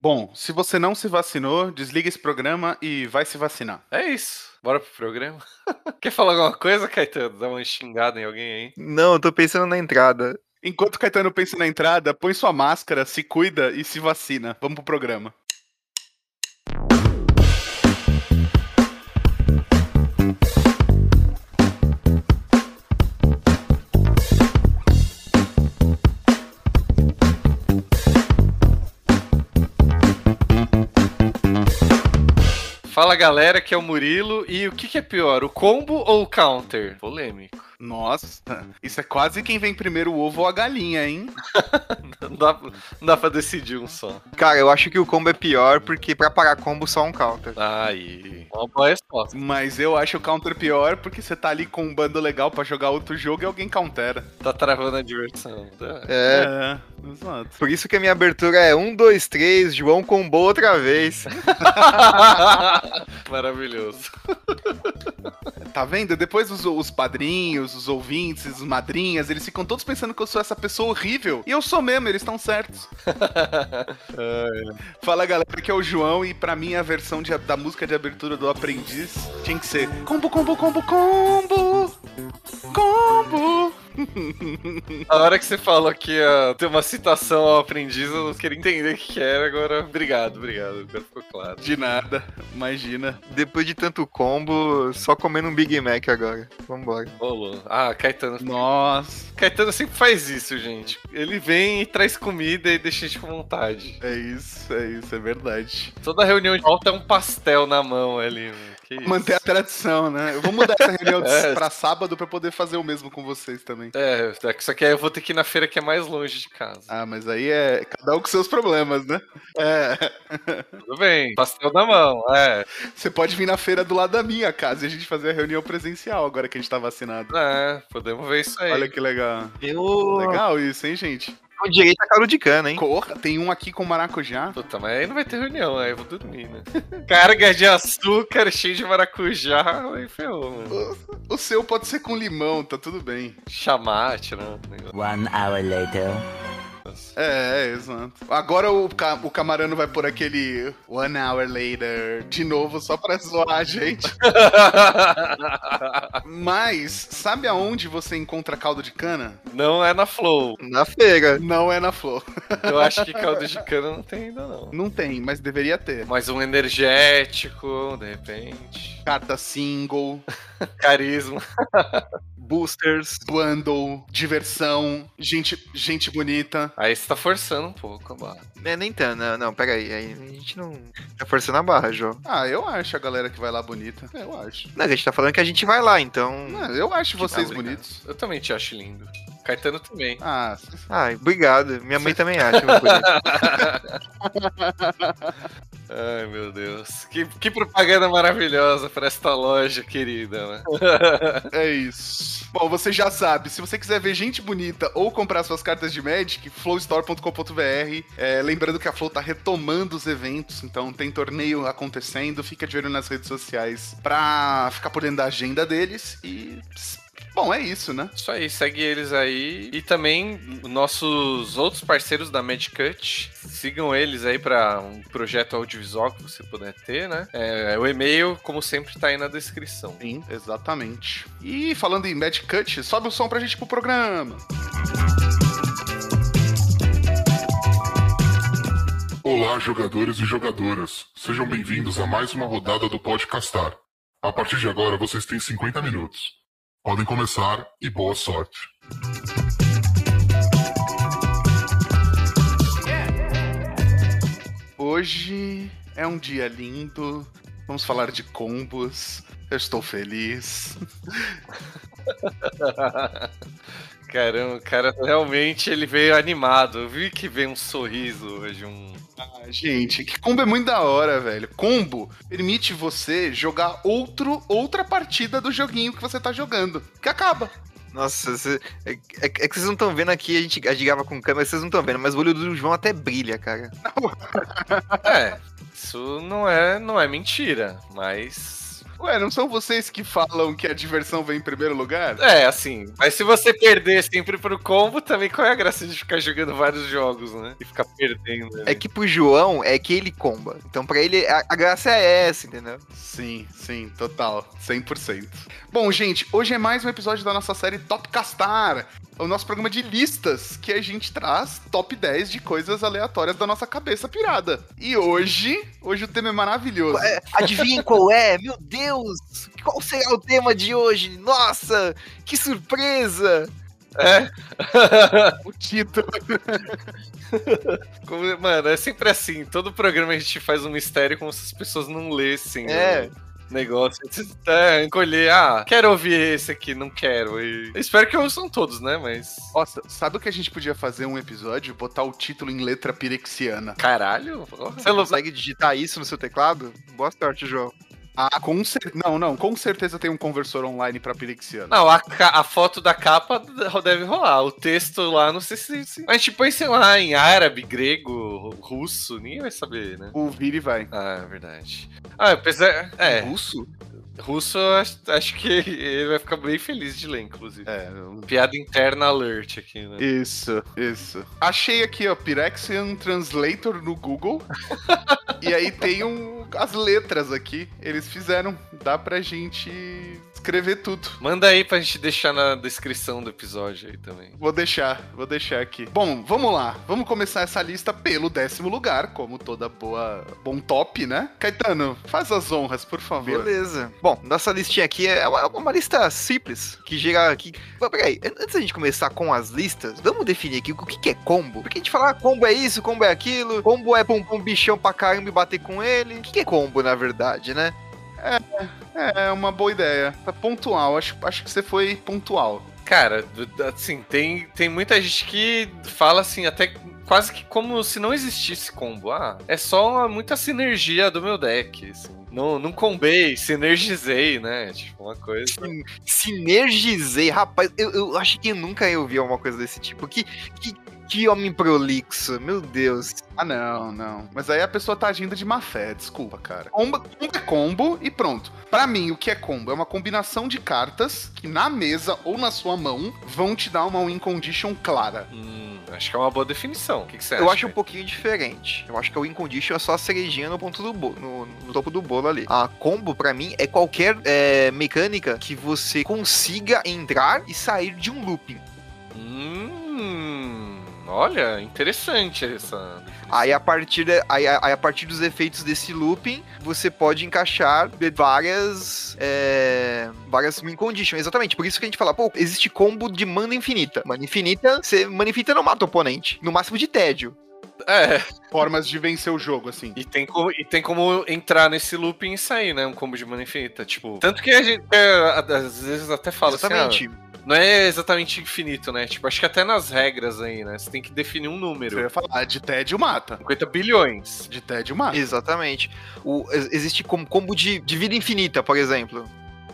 Bom, se você não se vacinou, desliga esse programa e vai se vacinar. É isso. Bora pro programa. Quer falar alguma coisa, Caetano? Dá uma xingada em alguém aí? Não, eu tô pensando na entrada. Enquanto o Caetano pensa na entrada, põe sua máscara, se cuida e se vacina. Vamos pro programa. Fala galera, que é o Murilo. E o que, que é pior, o combo ou o counter? Polêmico. Nossa, isso é quase quem vem primeiro o ovo ou a galinha, hein? não, dá, não dá pra decidir um só. Cara, eu acho que o combo é pior, porque pra parar combo só um counter. Aí, uma boa resposta. Mas eu acho o counter pior porque você tá ali com um bando legal pra jogar outro jogo e alguém countera. Tá travando a diversão. É. É, exato. Por isso que a minha abertura é 1, 2, 3, João combou outra vez. Maravilhoso. Tá vendo? Depois os, os padrinhos, os ouvintes, os madrinhas, eles ficam todos pensando que eu sou essa pessoa horrível. E eu sou mesmo, eles estão certos. Fala galera, aqui é o João e pra mim a versão de- da música de abertura do Aprendiz tinha que ser combo, combo, combo, combo, combo. A hora que você falou que ia ter uma citação ao aprendiz, eu não queria entender o que que era. Agora, obrigado, obrigado. Agora ficou claro. De nada, imagina. Depois de tanto combo, só comendo um Big Mac agora. Vambora. Rolou. Ah, Caetano. Nossa, Caetano sempre faz isso, gente. Ele vem e traz comida e deixa a gente com vontade. é isso, é isso, é verdade. Toda reunião de volta é um pastel na mão ali, mano. Que isso? Manter a tradição, né? Eu vou mudar essa reunião É. pra sábado pra poder fazer o mesmo com vocês também. É, é que só que aí eu vou ter que ir na feira que é mais longe de casa. Ah, mas aí é cada um com seus problemas, né? É. Tudo bem, pastel na mão, é. Você pode vir na feira do lado da minha casa e a gente fazer a reunião presencial agora que a gente tá vacinado. É, podemos ver isso aí. Olha que legal. Eu. Legal isso, hein, gente? Com direito a caldo de cana, hein? Corra, tem um aqui com maracujá. Puta, mas aí não vai ter reunião, aí eu vou dormir, né? Carga de açúcar, cheio de maracujá, aí ferrou, mano. O seu pode ser com limão, tá tudo bem. Chamate, né? One hour later. É, é, exato. Agora o, ca o camarano vai por aquele one hour later de novo só pra zoar a gente. Mas, sabe aonde você encontra caldo de cana? Não é na Flow. Na feira. Não é na flor. Eu acho que caldo de cana não tem ainda, não. Não tem, mas deveria ter. Mas um energético, de repente. Carta single, Carisma. Boosters. bundle, diversão, gente, gente bonita. Aí você tá forçando um pouco a barra. É, nem tanto. Não, não, pera aí. aí. A gente não tá forçando a barra, João. Ah, eu acho a galera que vai lá bonita. Eu acho. Não, a gente tá falando que a gente vai lá, então. Ah, eu acho vocês Ah, obrigado. bonitos. Eu também te acho lindo. Caetano também. Ah, Ai, obrigado. Minha mãe também acha. Ai, meu Deus. Que, que propaganda maravilhosa pra esta loja querida, né? é isso. Bom, você já sabe, se você quiser ver gente bonita ou comprar suas cartas de Magic, flowstore.com.br. É, lembrando que a Flow tá retomando os eventos, então tem torneio acontecendo. Fica de olho nas redes sociais pra ficar por dentro da agenda deles. E. Bom, é isso, né? Isso aí, segue eles aí. E também nossos outros parceiros da Medcut. Sigam eles aí pra um projeto audiovisual que você puder ter, né? É, o e-mail, como sempre, tá aí na descrição. Sim, exatamente. E falando em Magic Cut, sobe o som pra gente ir pro programa. Olá, jogadores e jogadoras. Sejam bem-vindos a mais uma rodada do Podcastar. A partir de agora, vocês têm 50 minutos. Podem começar e boa sorte. Hoje é um dia lindo. Vamos falar de combos. Eu estou feliz. Caramba, o cara realmente ele veio animado. Eu vi que veio um sorriso hoje, um. Ah, gente, que combo é muito da hora, velho. Combo permite você jogar outro, outra partida do joguinho que você tá jogando. Que acaba. Nossa, cê- é, é- é que vocês não estão vendo aqui, a gente, a gente grava com câmera, vocês não estão vendo, mas o olho do João até brilha, cara. É, isso não é, não é mentira, mas Ué, não são vocês que falam que a diversão vem em primeiro lugar? É, assim. Mas se você perder sempre pro combo, também qual é a graça de ficar jogando vários jogos, né? E ficar perdendo. né? É que pro João é que ele comba. Então pra ele a, a graça é essa, entendeu? Sim, sim, total. 100%. Bom, gente, hoje é mais um episódio da nossa série Top Castar. O nosso programa de listas, que a gente traz top 10 de coisas aleatórias da nossa cabeça pirada. E hoje, hoje o tema é maravilhoso. Adivinhem qual é? Meu Deus! Qual será o tema de hoje? Nossa, que surpresa! É. O título. Mano, é sempre assim. Todo programa a gente faz um mistério como se as pessoas não lessem É. negócio. Tá encolher, ah, quero ouvir esse aqui, não quero. E... eu Espero que ouçam todos, né? Mas. Nossa, sabe o que a gente podia fazer um episódio? Botar o título em letra pirexiana. Caralho, porra. Você consegue digitar isso no seu teclado? Boa sorte, João. Ah, com cer... Não, não, com certeza tem um conversor online pra pirexiana. Não, a, a foto da capa deve rolar. O texto lá, não sei se. se... A gente põe, sei lá, em árabe, grego, russo, ninguém vai saber, né? O Vire vai. Ah, é verdade. Ah, apesar. É, Russo? russo, acho, acho que ele vai ficar bem feliz de ler, inclusive. É, o- Piada interna alert aqui, né? Isso, isso. Achei aqui, ó, Pirexian Translator no Google. e aí tem um, as letras aqui. Eles fizeram. Dá pra gente escrever tudo. Manda aí pra gente deixar na descrição do episódio aí também. Vou deixar, vou deixar aqui. Bom, vamos lá. Vamos começar essa lista pelo décimo lugar, como toda boa bom top, né? Caetano, faz as honras, por favor. Beleza. Bom, nossa listinha aqui é uma, uma lista simples, que gera aqui... Mas peraí, an- antes da gente começar com as listas, vamos definir aqui o que, que é combo. Porque a gente fala, ah, combo é isso, combo é aquilo, combo é pum pum bichão pra caramba e bater com ele. O que, que é combo, na verdade, né? É, uma boa ideia. Tá pontual, acho, acho que você foi pontual. Cara, assim, tem, tem muita gente que fala assim, até quase que como se não existisse combo. Ah, é só uma, muita sinergia do meu deck. Assim. Não, não combei, sinergizei, né? Tipo, uma coisa. Sin- Sinergizei, rapaz, eu, eu acho que eu nunca ia ouvir alguma coisa desse tipo. Que, que, que homem prolixo, meu Deus. Ah, não, não. Mas aí a pessoa tá agindo de má fé, desculpa, cara. Combo, combo é combo e pronto. Pra mim, o que é combo? É uma combinação de cartas que na mesa ou na sua mão vão te dar uma win condition clara. Hum, acho que é uma boa definição. O que, que você Eu acha? acho um pouquinho diferente. Eu acho que o win condition é só a cerejinha no ponto do bolo, no, no topo do bolo ali. A combo, pra mim, é qualquer é, mecânica que você consiga entrar e sair de um looping. Hum, olha, interessante essa. Aí a partir, de- aí, aí a partir dos efeitos desse looping, você pode encaixar várias. É, várias win conditions. Exatamente. Por isso que a gente fala, pô, existe combo de mana infinita. Mana infinita, você mana infinita não mata o oponente. No máximo de tédio. É, Formas de vencer o jogo, assim. e tem, como, e tem como entrar nesse looping e sair, né? Um combo de mana infinita. Tipo, tanto que a gente é, às vezes até fala assim. Exatamente. ah, não é exatamente infinito, né? Tipo, acho que até nas regras aí, né? Você tem que definir um Você número. ia falar, de tédio mata. 50 bilhões. De tédio mata. Exatamente. O, ex- existe como combo de, de vida infinita, por exemplo.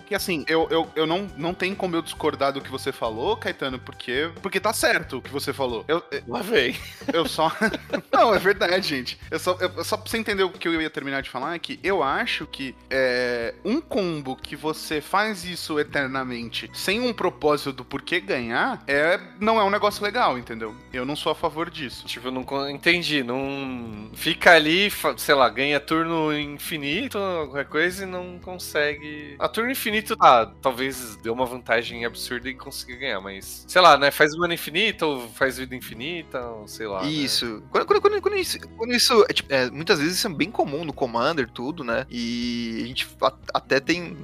Que assim, eu, eu, eu não, não tem como eu discordar do que você falou, Caetano, porque, porque tá certo o que você falou. Eu, Lá vem. Eu só. não, é verdade, gente. Eu só, eu, só pra você entender o que eu ia terminar de falar é que eu acho que é, um combo que você faz isso eternamente sem um propósito do porquê ganhar é, não é um negócio legal, entendeu? Eu não sou a favor disso. Tipo, eu não entendi. Não. Fica ali, sei lá, ganha turno infinito, qualquer coisa, e não consegue. A turno infinito, tá, talvez dê uma vantagem absurda e consiga ganhar, mas. Sei lá, né? Faz mana infinita ou faz vida infinita, ou sei lá. né? Isso. Quando, quando, quando, quando isso. Quando isso é, tipo, é, muitas vezes isso é bem comum no Commander, tudo, né? E a gente até tem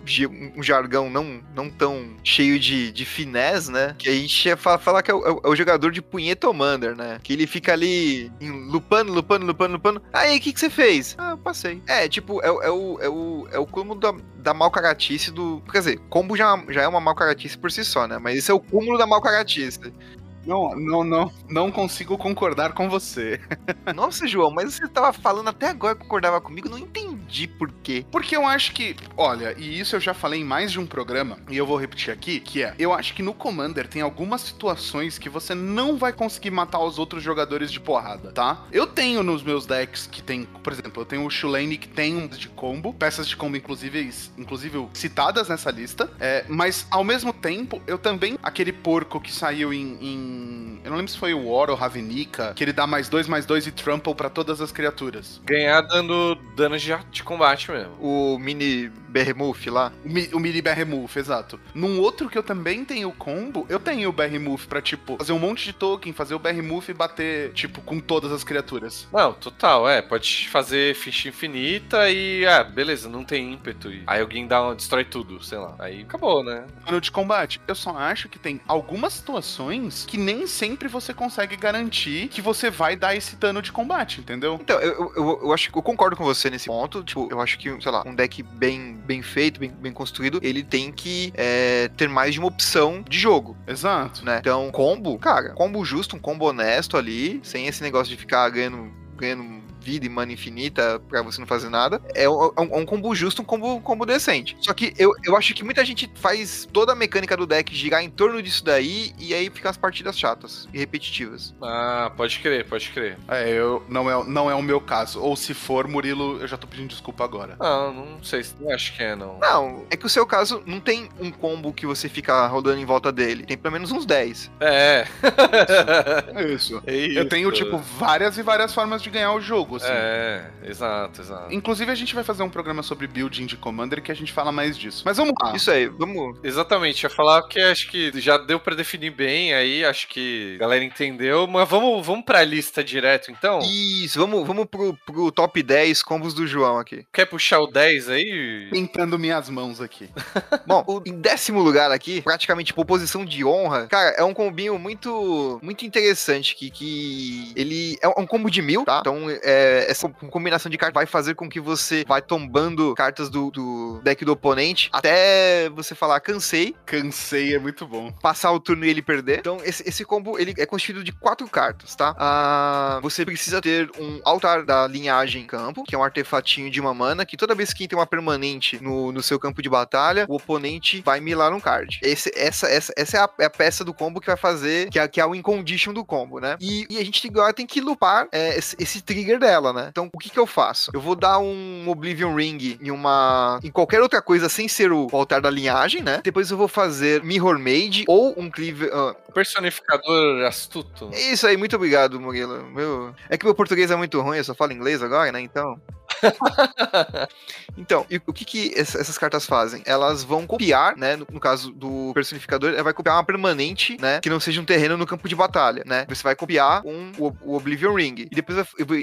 um jargão não, não tão cheio de, de finesse, né? Que a gente ia fa- falar que é o, é o- é jogador de punhetomander, né? Que ele fica ali lupando, lupando, lupando, lupando. Aí, o que, que você fez? Ah, eu passei. É, tipo, é, é o, é o, é o cúmulo da, da malcaratice do. Quer dizer, combo já, já é uma malcaratice por si só, né? Mas esse é o cúmulo da malcaratice. Não, não, não, não consigo concordar com você. Nossa, João, mas você tava falando até agora que concordava comigo, não entendi entendi por quê. Porque eu acho que, olha, e isso eu já falei em mais de um programa, e eu vou repetir aqui, que é, eu acho que no Commander tem algumas situações que você não vai conseguir matar os outros jogadores de porrada, tá? Eu tenho nos meus decks que tem, por exemplo, eu tenho o Shulane que tem um de combo, peças de combo inclusive, inclusive citadas nessa lista, é, mas ao mesmo tempo, eu também, aquele porco que saiu em, em eu não lembro se foi o War ou Ravnica, que ele dá mais dois, mais dois e trample pra todas as criaturas. Ganhar dando dano de, de combate mesmo. O mini Behemoth lá. O, mi, o mini Behemoth, exato. Num outro que eu também tenho combo, eu tenho o Behemoth pra, tipo, fazer um monte de token, fazer o Behemoth e bater, tipo, com todas as criaturas. Não, total, é. Pode fazer ficha infinita e, ah, beleza, não tem ímpeto. E aí alguém dá, destrói tudo, sei lá. Aí acabou, né? Dano de combate. Eu só acho que tem algumas situações que nem sempre você consegue garantir que você vai dar esse dano de combate, entendeu? Então, eu, eu, eu acho que eu concordo com você nesse ponto. Tipo, eu acho que, sei lá, um deck bem, bem feito, bem, bem construído, ele tem que é, ter mais de uma opção de jogo. Exato. Né? Então, combo, cara, combo justo, um combo honesto ali, sem esse negócio de ficar ganhando, ganhando vida e mana infinita pra você não fazer nada. É um, é um combo justo, um combo, um combo decente. Só que eu, eu acho que muita gente faz toda a mecânica do deck girar em torno disso daí e aí fica as partidas chatas e repetitivas. Ah, pode crer, pode crer. É, eu, não, é, não é o meu caso. Ou se for, Murilo, eu já tô pedindo desculpa agora. Não, não sei, não acho que é, não. Não, é que o seu caso não tem um combo que você fica rodando em volta dele. Tem pelo menos uns 10. É. É isso. É isso. Eu tenho, tipo, várias e várias formas de ganhar o jogo, assim. É, exato, exato. Inclusive, a gente vai fazer um programa sobre building de Commander que a gente fala mais disso. Mas vamos lá. Isso aí, vamos. Exatamente, ia falar que acho que já deu pra definir bem aí, acho que a galera entendeu, mas vamos, vamos pra lista direto então? Isso, vamos, vamos pro, pro top 10 combos do João aqui. Quer puxar o 10 aí? Pintando minhas mãos aqui. Bom, o, em décimo lugar aqui, praticamente por posição de honra, cara, é um combinho muito, muito interessante que, que ele é um combo de mil, tá? Então, é, essa combinação de cartas vai fazer com que você vai tombando cartas do, do deck do oponente até você falar cansei. Cansei é muito bom. Passar o turno e ele perder. Então, esse, esse combo ele é constituído de quatro cartas, tá? Ah, você precisa ter um altar da linhagem em campo, que é um artefatinho de uma mana, que toda vez que tem uma permanente no, no seu campo de batalha, o oponente vai milar um card. Esse, essa, essa, essa é, a, é a peça do combo que vai fazer, que é, que é o win condition do combo, né? E, e a gente agora tem que lupar é, esse, esse trigger né? Então, o que que eu faço? Eu vou dar um Oblivion Ring em uma... em qualquer outra coisa sem ser o altar da linhagem, né? Depois eu vou fazer Mirror Mage ou um Cleave... Uh... Personificador astuto. Isso aí, muito obrigado, Murilo. Meu... É que meu português é muito ruim, eu só falo inglês agora, né? Então... então, o que, que essas cartas fazem? Elas vão copiar, né? No, no, caso do personificador, ela vai copiar uma permanente, né? Que não seja um terreno no campo de batalha, né? Você vai copiar um, o, o Oblivion Ring. E depois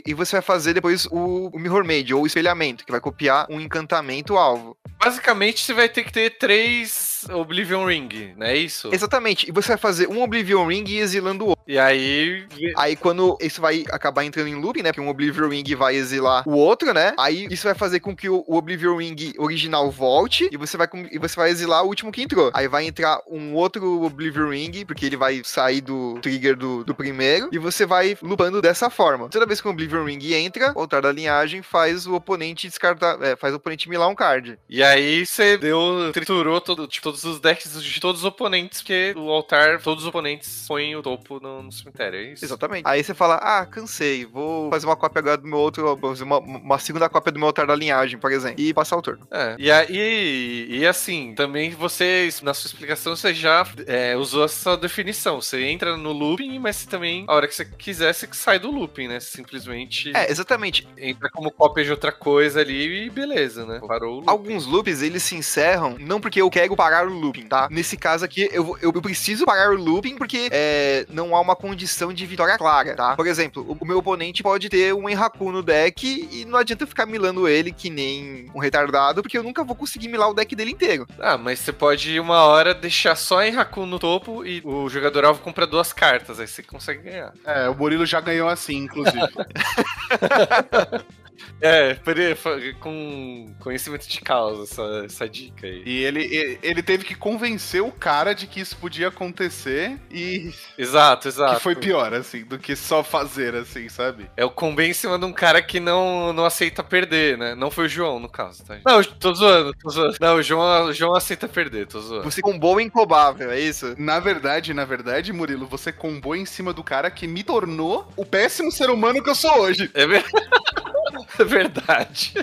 e você vai fazer depois o, o Mirror Mage, ou o espelhamento, que vai copiar um encantamento alvo. Basicamente, você vai ter que ter três Oblivion Ring, não é isso? Exatamente. E você vai fazer um Oblivion Ring e exilando o outro. E aí. Aí quando isso vai acabar entrando em loop, né? Porque um Oblivion Ring vai exilar o outro, né? Aí isso vai fazer com que o, o Oblivion Ring original volte e você vai e você vai exilar o último que entrou. Aí vai entrar um outro Oblivion Ring, porque ele vai sair do trigger do, do primeiro, e você vai lupando dessa forma. Toda vez que o Oblivion Ring entra, o altar da linhagem faz o oponente descartar, é, faz o oponente milar um card. E aí você deu, triturou todo, tipo, todos os decks de todos os oponentes, porque o altar, todos os oponentes põem o topo no, no cemitério, é isso? Exatamente. Aí você fala, ah, cansei, vou fazer uma cópia agora do meu outro, vou fazer uma, uma segunda cópia do meu altar da linhagem, por exemplo, e passar o turno. É, e aí, e assim, também você, na sua explicação, você já é, usou essa definição, você entra no looping, mas também, a hora que você quiser, você sai do looping, né, simplesmente... É, exatamente. Entra como cópia de outra coisa ali e beleza, né, parou o looping. Alguns loops, eles se encerram, não porque eu quero parar o looping, tá? Nesse caso aqui, eu, eu, preciso parar o looping porque é, não há uma condição de vitória clara, tá? Por exemplo, o, o meu oponente pode ter um Enraku no deck e não adianta eu ficar milando ele que nem um retardado, porque eu nunca vou conseguir milar o deck dele inteiro. Ah, mas você pode, uma hora, deixar só Enraku no topo e o jogador alvo compra duas cartas, aí você consegue ganhar. É, o Murilo já ganhou assim, inclusive. É, com conhecimento de causa, essa, essa dica aí. E ele, ele, teve que convencer o cara de que isso podia acontecer e Exato, exato. que foi pior, assim, do que só fazer, assim, sabe? É o cima de um cara que não, não aceita perder, né? Não foi o João, no caso, tá? Não, tô zoando, tô zoando. Não, o João, o João aceita perder, tô zoando. Você combou incobável, é isso? Na verdade, na verdade, Murilo, você combou em cima do cara que me tornou o péssimo ser humano que eu sou hoje. É ver- É verdade.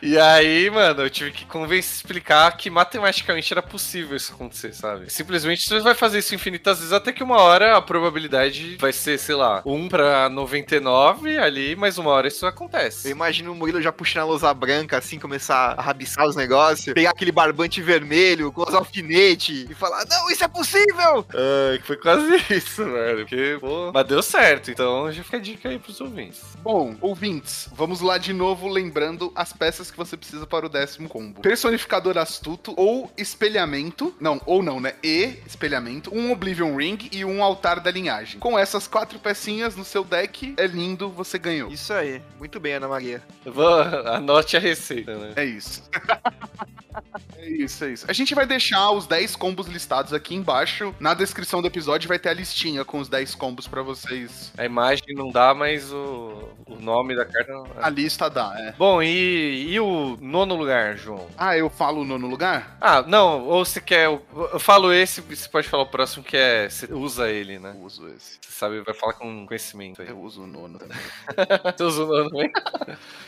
E aí, mano, eu tive que convencer, explicar que matematicamente era possível isso acontecer, sabe? Simplesmente você vai fazer isso infinitas vezes até que uma hora a probabilidade vai ser, sei lá, 1 pra 99 ali, mas uma hora isso acontece. Eu imagino o Murilo já puxando a lousa branca, assim, começar a rabiçar os negócios, pegar aquele barbante vermelho com os alfinetes e falar: Não, isso é possível! Ai, que foi quase isso, velho. Porque, pô, mas deu certo, então já fica a dica aí pros ouvintes. Bom, ouvintes, vamos lá de novo lembrando as peças que você precisa para o décimo combo. Personificador astuto ou espelhamento, não, ou não, né? E espelhamento, um Oblivion Ring e um altar da linhagem. Com essas quatro pecinhas no seu deck, é lindo, você ganhou. Isso aí, muito bem, Ana Maria. Eu Vou, anote a receita, né? É isso. é isso, é isso. A gente vai deixar os 10 combos listados aqui embaixo. Na descrição do episódio vai ter a listinha com os 10 combos pra vocês. A imagem não dá, mas o, o nome da carta. não- A lista dá, é. Bom, e, e o nono lugar, João? Ah, eu falo o nono lugar? Ah, não, ou você quer. Eu falo esse, você pode falar o próximo que é. Você usa ele, né? Eu uso esse. Você sabe, vai falar com conhecimento aí. Eu uso o nono também. Você usa o nono também?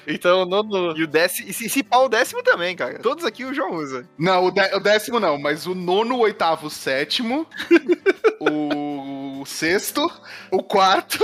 Então, o nono. E o décimo, e se, se pá, o décimo também, cara. Todos aqui o João usa. Não, o, dé- o décimo não, mas o nono, o oitavo, o sétimo, o sexto, o quarto,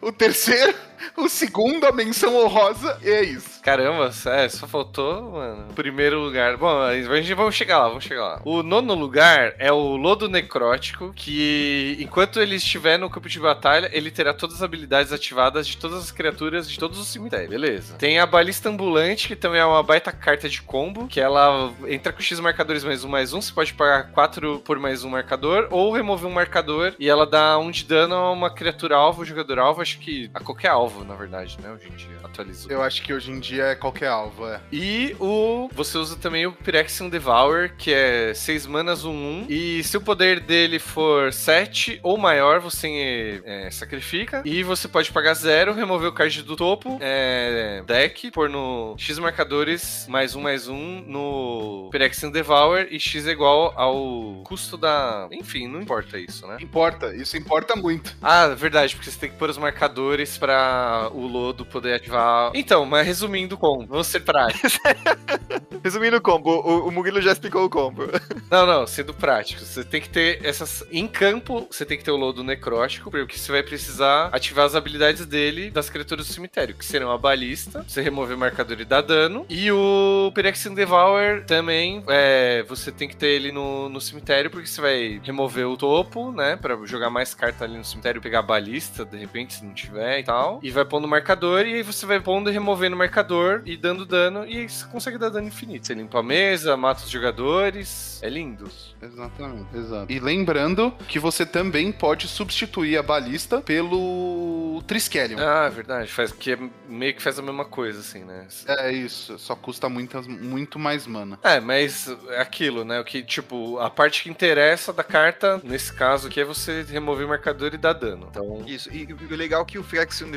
o terceiro, o segundo, a menção honrosa, e é isso. Caramba, é, só faltou, mano. Primeiro lugar. Bom, a gente vamos chegar lá, vamos chegar lá. O nono lugar é o Lodo Necrótico, que enquanto ele estiver no campo de batalha, ele terá todas as habilidades ativadas de todas as criaturas de todos os cemitérios. Beleza. Tem a Balista Ambulante, que também é uma baita carta de combo, que ela entra com X marcadores mais um mais um. Você pode pagar 4 por mais um marcador, ou remover um marcador e ela dá um de dano a uma criatura alvo, jogador alvo. Acho que a qualquer alvo, na verdade, né? Hoje em dia atualizou. Eu acho que hoje em dia é qualquer alvo, é. E o. Você usa também o Pyrexian Devour, que é 6 manas, 1, 1. E se o poder dele for 7 ou maior, você é, sacrifica. E você pode pagar 0, remover o card do topo, é, deck, pôr no X marcadores, mais 1, mais 1 no Pyrexian Devour. E X é igual ao custo da. Enfim, não importa isso, né? Importa, isso importa muito. Ah, verdade, porque você tem que pôr os marcadores pra o Lodo poder ativar. Então, mas resumindo como, vamos ser práticos. Resumindo o combo, o, o Murilo já explicou o combo. Não, não, sendo prático. Você tem que ter essas. Em campo, você tem que ter o lodo necrótico, porque você vai precisar ativar as habilidades dele das criaturas do cemitério, que serão a balista, você remover o marcador e dar dano. E o Pyrexian Devour também, é, você tem que ter ele no, no cemitério, porque você vai remover o topo, né? Pra jogar mais carta ali no cemitério, pegar a balista, de repente, se não tiver e tal. E vai pondo o marcador, e aí você vai pondo e removendo o marcador e dando dano, e aí você consegue dar dano infinito. Você limpa a mesa, mata os jogadores. É lindo. Exatamente, exato. E lembrando que você também pode substituir a balista pelo Triskelion. Ah, verdade. Faz, que é, meio que faz a mesma coisa, assim, né? É isso, só custa muitas, muito mais mana. É, mas é aquilo, né? O que, tipo, a parte que interessa da carta, nesse caso aqui, é você remover o marcador e dar dano. Então. Isso, e o legal é que o Phyrexian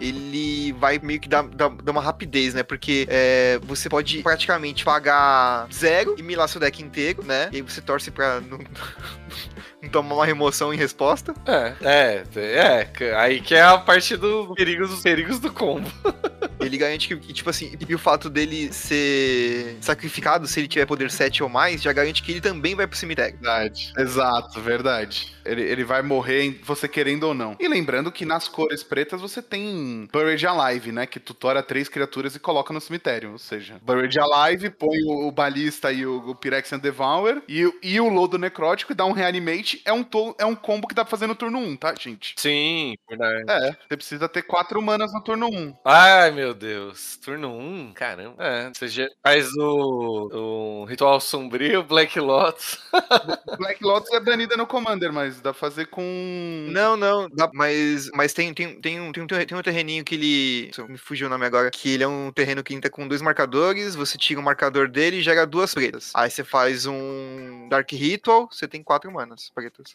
Ele vai meio que dar, dar, dar uma rapidez, né? Porque é, você pode praticamente pagar zero e milar seu deck inteiro, né? E aí você torce pra não, não tomar uma remoção em resposta. É, é, é. Aí que é a parte do perigos, dos perigos do combo. Ele garante que, que, tipo assim, e o fato dele ser sacrificado, se ele tiver poder 7 ou mais, já garante que ele também vai pro cemitério. Verdade. Exato, verdade. Ele, ele vai morrer, você querendo ou não. E lembrando que nas cores pretas você tem Buried Alive, né? Que tutora três criaturas e coloca no cemitério. Ou seja, Buried Alive, põe o, o Balista e o, o Pyrexian Devour e, e o Lodo Necrótico e dá um Reanimate. É um, to- é um combo que dá pra fazer no turno 1, tá, gente? Sim, verdade. É, você precisa ter quatro manas no turno 1. Ai, meu Deus. Turno 1? Caramba. É, você faz o, o Ritual Sombrio, Black Lotus. Black Lotus é banida no Commander, mas dá pra fazer com. Não, não, dá- mas, mas tem, tem, tem, um, tem, um, tem um terreninho que ele. Me fugiu o nome agora. Que ele é um terreno que entra com dois marcadores. Você tira o marcador dele e gera duas pretas. Aí você faz um Dark Ritual, você tem quatro manas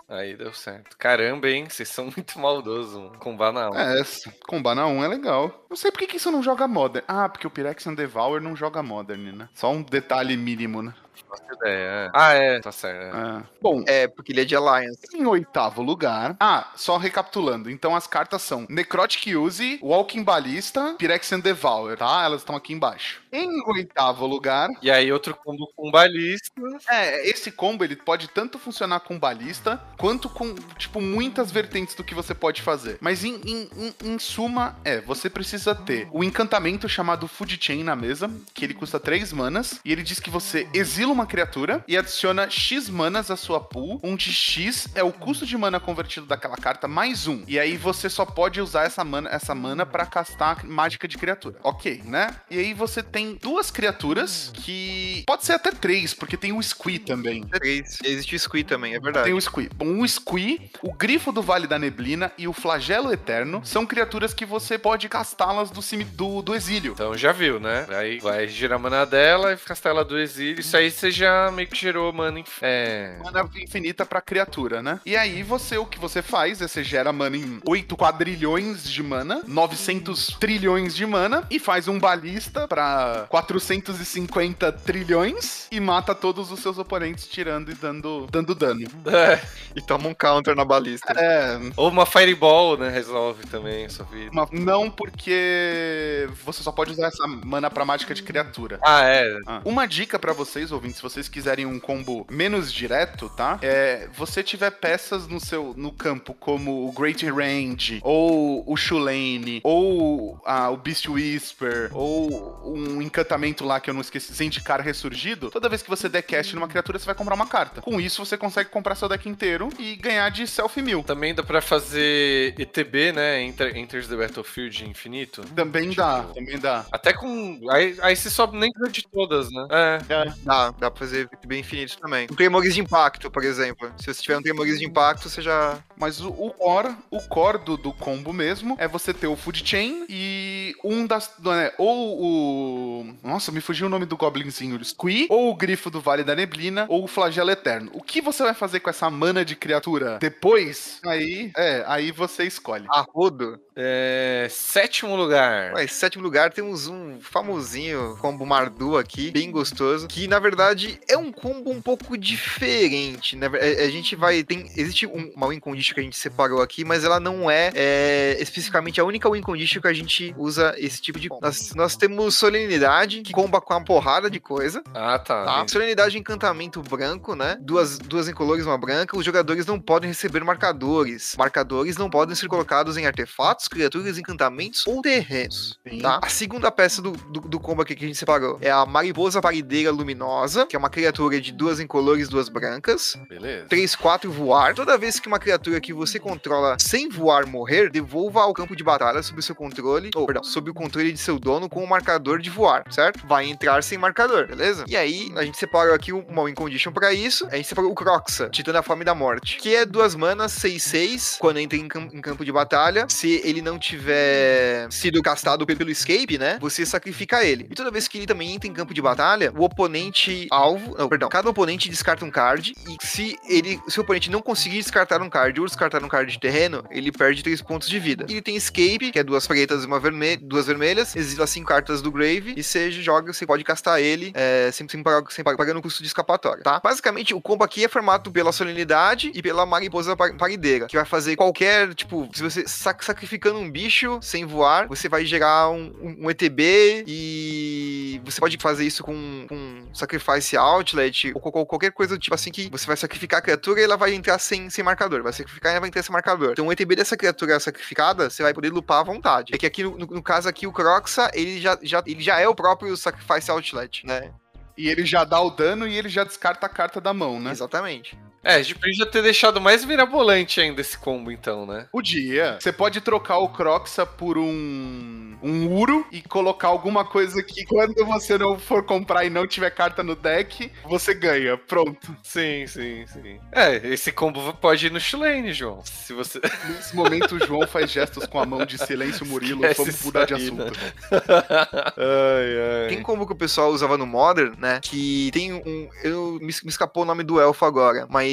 Aí deu certo. Caramba, hein? Vocês são muito maldosos, mano. Com banal. É, essa. combar na 1 é legal. Não sei por que, isso não joga Modern. Ah, porque o Pyrexian Devour não joga Modern, né? Só um detalhe mínimo, né? Faço ideia. é. Ah, é. Tá certo. é. É. Bom, É, porque ele é de Alliance. Em oitavo lugar. Ah, só recapitulando. Então as cartas são Necrotic Use, Walking Ballista, Pyrexian Devour, tá? Elas estão aqui embaixo. Em oitavo lugar. E aí, outro combo com balista. É, esse combo ele pode tanto funcionar com balista quanto com, tipo, muitas vertentes do que você pode fazer. Mas em, em, em, em suma, é, você precisa ter o encantamento chamado Food Chain na mesa, que ele custa 3 manas, e ele diz que você exila uma criatura e adiciona X manas à sua pool, onde X é o custo de mana convertido daquela carta mais um. E aí você só pode usar essa mana, essa mana para castar mágica de criatura. Ok, né? E aí você tem duas criaturas que. Pode ser até três, porque tem o Squee também. Três. Existe o Squee também, é verdade. Tem o Squee. Bom, o Squee, o Grifo do Vale da Neblina e o Flagelo Eterno são criaturas que você pode castá-las do, do, do exílio. Então já viu, né? Aí vai girar a mana dela e castela do exílio. Isso aí você já meio que gerou mana. Inf... É. Mana infinita pra criatura, né? E aí você, o que você faz é você gera mana em 8 quadrilhões de mana, 900 trilhões de mana, e faz um balista pra 450 trilhões e mata todos os seus oponentes tirando e dando, dando dano. É. E toma um counter na balista. É, Ou uma Fireball, né? Resolve também a sua vida. uma- não porque você só pode usar essa mana pra mágica de criatura. Ah, é. Ah, Uma dica pra vocês, ouvintes, se vocês quiserem um combo menos direto, tá? É, você tiver peças no seu no campo como o Great Range, ou o Shulane, ou ah, o Beast Whisper, ou um encantamento lá que eu não esqueci, Zendikar ressurgido, toda vez que você der cast numa criatura, você vai comprar uma carta. Com isso, você consegue comprar seu deck inteiro e ganhar de self-mill. Também dá pra fazer ETB, né? Enter, Enters the Battlefield infinito. Também Tipo, dá, também dá. Até com. Aí, aí você sobe nem de todas, né? É. Dá, dá pra fazer bem infinito também. Um Tremores de impacto, por exemplo. Se você tiver um Tremores de impacto, você já. Mas o, o core, o core do, do combo mesmo é você ter o food chain e um das. Né, ou o. Nossa, me fugiu o nome do goblinzinho, o Squee, ou o grifo do Vale da Neblina, ou o flagelo eterno. O que você vai fazer com essa mana de criatura depois? Aí, é, aí você escolhe. A rodo. É, Sétimo lugar. Ué, sétimo lugar temos um famosinho combo Mardu aqui, bem gostoso, que na verdade é um combo um pouco diferente. Né? A, a gente vai. Tem, existe um- uma win condition que a gente separou aqui, mas ela não é, é, especificamente a única win condition que a gente usa esse tipo de combo. Nós, nós temos Solenidade, que comba com uma porrada de coisa. Ah, tá. Tá? Solenidade encantamento branco, né? Duas, duas incolores, uma branca. Os jogadores não podem receber marcadores. Marcadores não podem ser colocados em artefatos, criaturas, encantamentos ou terrenos. Sim. Tá? A segunda peça do, do, do combo aqui que a gente separou é a Mariposa Parideira Luminosa, que é uma criatura de duas incolores, duas brancas. Beleza. 3, 4 voar. Toda vez que uma criatura que você controla sem voar morrer, devolva ao campo de batalha sob o seu controle, ou perdão, sob o controle de seu dono com o marcador de voar, certo? Vai entrar sem marcador, beleza? E aí, a gente separou aqui uma win condition pra isso. A gente separou o Croxa, Titã da Fome da Morte, que é duas manas 6/6 quando entra em, cam- em campo de batalha. Se ele não tiver sido castado pelo escape, né? Você sacrifica ele. E toda vez que ele também entra em campo de batalha, o oponente alvo, não, perdão, cada oponente descarta um card e se ele, se o oponente não conseguir descartar um card ou descartar um card de terreno, ele perde 3 pontos de vida. Ele tem escape, que é duas pretas e uma vermelha, duas vermelhas, exila 5 cartas do grave e você joga, você pode castar ele é, sem, sem, pagar, sem pagar, pagando o custo de escapatória, tá? Basicamente, o combo aqui é formado pela solenidade e pela mariposa par- parideira, que vai fazer qualquer, tipo, se você sac- sacrificando um bicho sem voar, você vai gerar um, um- um ETB e você pode fazer isso com, com Sacrifice Outlet ou qual- qualquer coisa tipo assim que você vai sacrificar a criatura e ela vai entrar sem, sem marcador. Vai sacrificar e vai entrar sem marcador. Então o ETB dessa criatura sacrificada, você vai poder lupar à vontade. É que aqui, no, no- no caso aqui, o Croxa, ele já, já, ele já é o próprio Sacrifice Outlet, né? E ele já dá o dano e ele já descarta a carta da mão, né? Exatamente. É, a gente podia ter deixado mais virabolante ainda esse combo, então, né? Podia. Você pode trocar o Croxa por um. um Uro e colocar alguma coisa que quando você não for comprar e não tiver carta no deck, você ganha. Pronto. Sim, sim, sim. É, esse combo pode ir no Chulane, João. Se você. Nesse momento, o João faz gestos com a mão de silêncio, Murilo. Esquece Vamos mudar de assunto. né? ai, ai. Tem combo que o pessoal usava no Modern, né? Que tem um. Eu me, me escapou o nome do elfo agora. Mas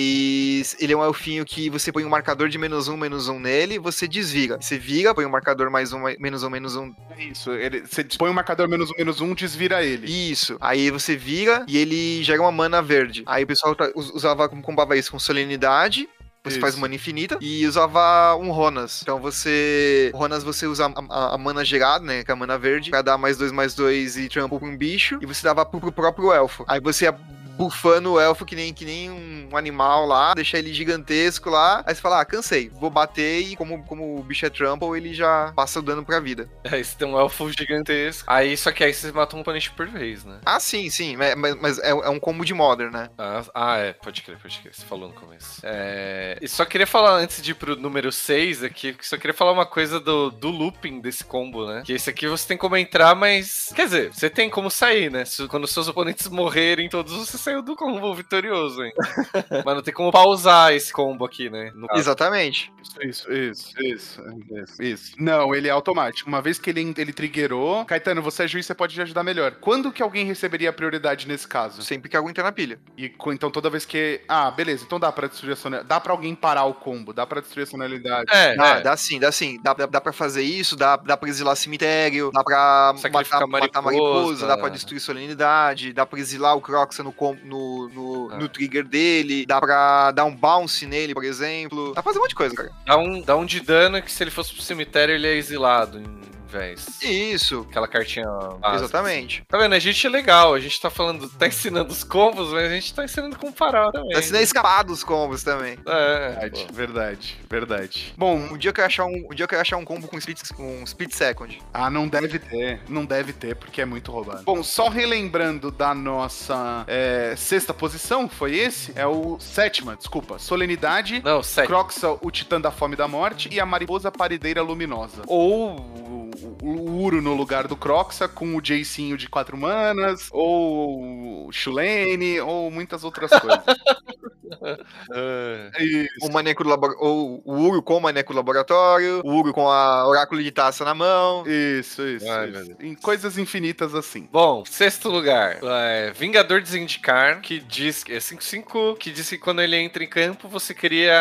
ele é um elfinho que você põe um marcador de menos um, menos um nele, você desvira. Você vira, põe um marcador mais um, menos um, menos um. Isso. Ele, você põe o marcador menos um, menos um, desvira ele. Isso. Aí você vira e ele gera uma mana verde. Aí o pessoal tá- us- usava como combava isso com solenidade. Você Isso. faz mana infinita e usava um Ronas. Então você. Ronas você usa a, a- a mana gerada, né? Que é a mana verde, pra dar mais dois, mais dois e trampo pra um bicho. E você dava pro, pro próprio elfo. Aí você ia bufando o elfo que nem, que nem um animal lá, deixar ele gigantesco lá. Aí você fala, ah, cansei. Vou bater e como, como o bicho é trample, ele já passa o dano pra vida. Aí você tem um elfo gigantesco. Aí, só que aí você mata um oponente por vez, né? Ah, sim, sim. Mas, mas- é, é um combo de modern, né? Ah, ah, é, pode crer, pode crer. Você falou no começo. É, e só queria falar, antes de ir pro número 6 aqui, só queria falar uma coisa do, do looping desse combo, né? Que esse aqui você tem como entrar, mas. Quer dizer, você tem como sair, né? Se- quando seus oponentes morrerem todos, você saiu do combo vitorioso, hein? mas não tem como pausar esse combo aqui, né? Exatamente. Isso, isso, isso, isso, isso, isso. Não, ele é automático. Uma vez que ele, ele triggerou, Caetano, você é juiz, você pode te ajudar melhor. Quando que alguém receberia a prioridade nesse caso? Sempre que algo entra na pilha. E então toda vez que. Ah, beleza, então dá pra destruir a sonalidade. Dá pra alguém parar o combo, dá pra destruir a sonalidade. É, Dá, é. dá sim, dá sim. Dá, dá, dá pra fazer isso, dá, dá pra exilar cemitério, dá pra Sacrificar matar, matar mariposa, mariposa, dá pra destruir solenidade, dá pra exilar o Croxa no, com- no, no, Ah. no trigger dele, dá pra dar um bounce nele, por exemplo. Dá pra fazer um monte de coisa, cara. Dá um, dá um de dano que se ele fosse pro cemitério, ele é exilado vez. Isso, Aquela cartinha. básica, exatamente. Tá vendo? A gente é legal, a gente tá falando, tá ensinando os combos, mas a gente tá ensinando como parar também. Tá sendo escapar dos combos também. É, Verdade, pô. verdade, verdade. Bom, Um dia eu quero achar um, um, dia eu quero achar um combo com split, com split second. ah, não deve ter, não deve ter, porque é muito roubado. Bom, só relembrando da nossa é, sexta posição, foi esse? É o sétima, desculpa. Solenidade, Não, sério. Croxa, o Titã da Fome e da Morte e a Mariposa Parideira Luminosa. Ou o, Uro no lugar do Croxa com o Jacinho de quatro manas, ou o Shulane, ou muitas outras coisas. É. Isso. O maneco ou o Uro com o maneco do laboratório, o Uro com a oráculo de taça na mão. Isso, isso. Ai, isso. Em coisas infinitas assim. Bom, sexto lugar. É, Vingador Desindicar, que diz que é 5-5, que diz que quando ele entra em campo, você cria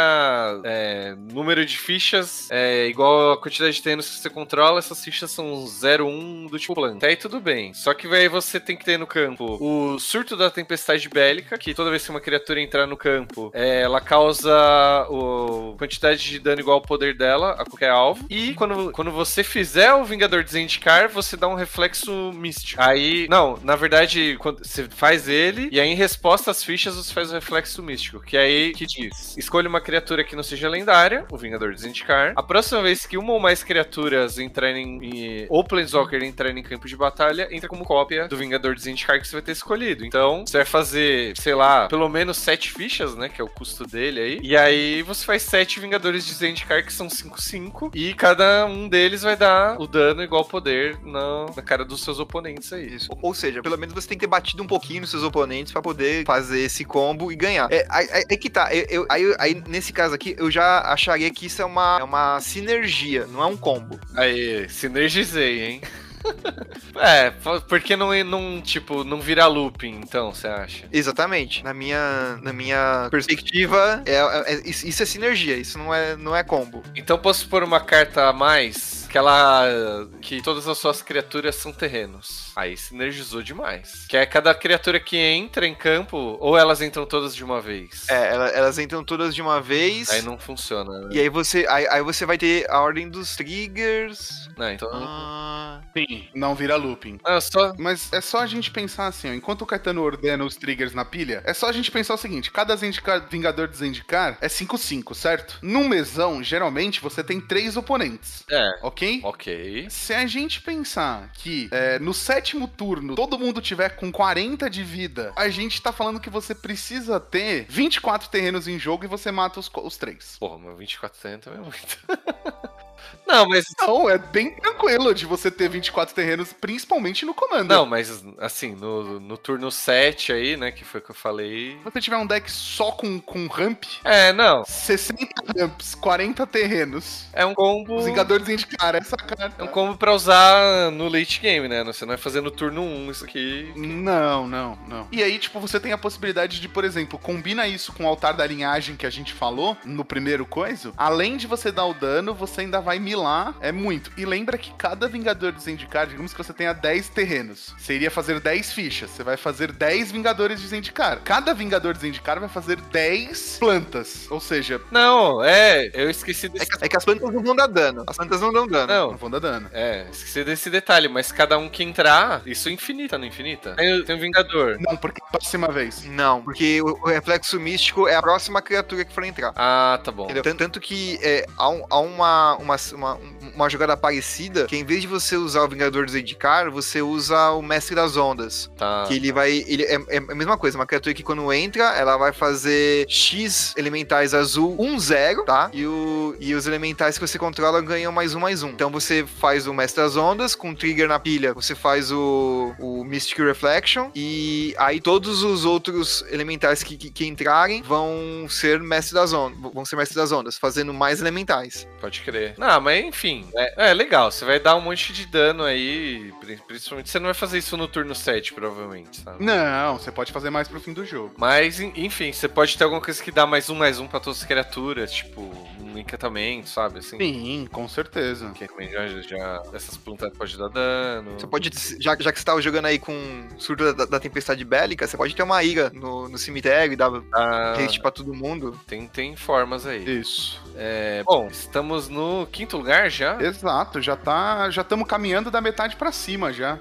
é, número de fichas é, igual a quantidade de terrenos que você controla. Essas fichas são 0-1 do tipo planta. Aí tudo bem. Só que aí você tem que ter no campo o surto da tempestade bélica, que toda vez que uma criatura entrar no campo, é, ela causa o, quantidade de dano igual ao poder dela a qualquer alvo. E quando, quando você fizer o Vingador Desindicar, você dá um reflexo místico. Aí, não, na verdade, quando você faz ele, e aí em resposta às fichas, você faz o reflexo místico. Que aí que diz: escolha uma criatura que não seja lendária, o Vingador Desindicar. A próxima vez que uma ou mais criaturas entrarem em. ou Planeswalker entrarem em campo de batalha, entra como cópia do Vingador Desindicar que você vai ter escolhido. Então, você vai fazer, sei lá, pelo menos sete fichas, né? Que é o custo dele aí. E aí você faz sete Vingadores de Zendikar, que são 5-5. E cada um deles vai dar o dano igual poder na, na cara dos seus oponentes aí. Isso. Ou seja, pelo menos você tem que ter batido um pouquinho nos seus oponentes pra poder fazer esse combo e ganhar. É, aí, aí- aí que tá. Eu, eu- aí, aí, nesse caso aqui, eu já acharia que isso é uma, é uma sinergia, não é um combo. Aí, sinergizei, hein? é, porque não, não, tipo, não vira looping, então, você acha? Exatamente. Na minha, na minha perspectiva, é, é- é- isso isso é sinergia, isso não é, não é combo. Então posso pôr uma carta a mais que ela. que todas as suas criaturas são terrenos. Aí sinergizou demais. Que é cada criatura que entra em campo, ou elas entram todas de uma vez. É, ela- elas entram todas de uma vez. Aí não funciona, né? E aí você, aí, aí você vai ter a ordem dos triggers. Não, então. Ah, Sim. Não vira looping. Ah, só. Mas é só a gente pensar assim, ó, enquanto o Caetano ordena os triggers na pilha, é só a gente pensar o seguinte: cada Zendikar- Vingador Desindicar é 5-5, certo? Num mesão, geralmente, você tem três oponentes, É. ok? Ok. Se a gente pensar que é, no sétimo turno todo mundo tiver com 40 de vida, a gente tá falando que você precisa ter 24 terrenos em jogo e você mata os, os três. Porra, meu 24 também é muito. Não, mas. Não, é bem tranquilo de você ter 24 terrenos, principalmente no comando. Não, mas assim, no, no turno 7 aí, né, que foi que eu falei. Se você tiver um deck só com, com ramp, É, não. 60 ramps, 40 terrenos. É um combo. Os Vingadores indicaram essa carta. É um combo pra usar no late game, né? Você não vai fazer no turno 1 isso aqui. Não, não, não. E aí, tipo, você tem a possibilidade de, por exemplo, combina isso com o altar da linhagem que a gente falou no primeiro coisa. Além de você dar o dano, você ainda vai milar. É muito. E lembra que cada Vingador de Zendikar, digamos que você tenha 10 terrenos. Você iria fazer 10 fichas. Você vai fazer 10 Vingadores de Zendikar. Cada Vingador de Zendikar vai fazer 10 plantas. Ou seja, Não, é, eu esqueci É desse. que, é que as plantas não vão dar dano. As plantas não dão dano. não Não, vão dar dano. é, esqueci desse detalhe, mas cada um que entrar, isso é infinita, não é infinita? Tem, tem um Vingador. Não, porque é a próxima vez. Não, porque o, o reflexo místico é a próxima criatura que for entrar. Ah, tá bom. Tanto, tanto que é, há, um- há uma, uma, uma, uma jogada parecida que em vez de você usar o Vingador do Zendikar, você usa o Mestre das Ondas. Tá. Que ele vai. Ele é, é a mesma coisa, uma criatura que quando entra, ela vai fazer X elementais azul 1-0, tá? E, o, e os elementais que você controla ganham mais um, mais um. Então você faz o Mestre das Ondas, com trigger na pilha, você faz o, o Mystic Reflection, e aí todos os outros elementais que, que, que entrarem vão ser Mestre das Ondas. Vão ser Mestre das Ondas, fazendo mais elementais. Pode crer. Não, mas enfim, é, é legal. Você vai dar um monte de dano aí. pri- Principalmente você não vai fazer isso no turno 7, provavelmente, sabe? Não, você pode fazer mais pro fim do jogo. Mas, en- enfim, você pode ter alguma coisa que dá mais um, mais um pra todas as criaturas, tipo um encantamento, sabe? Assim. Sim, com certeza. Que também já, já essas plantas podem dar dano. Você pode, já, já que você tava jogando aí com surdo da, da tempestade bélica, você pode ter uma ira no, no cemitério e dar Ah, pra todo mundo. tem, tem formas aí. Isso. É, bom, estamos no quinto lugar já. Exato, já tá, já estamos caminhando da metade pra cima já.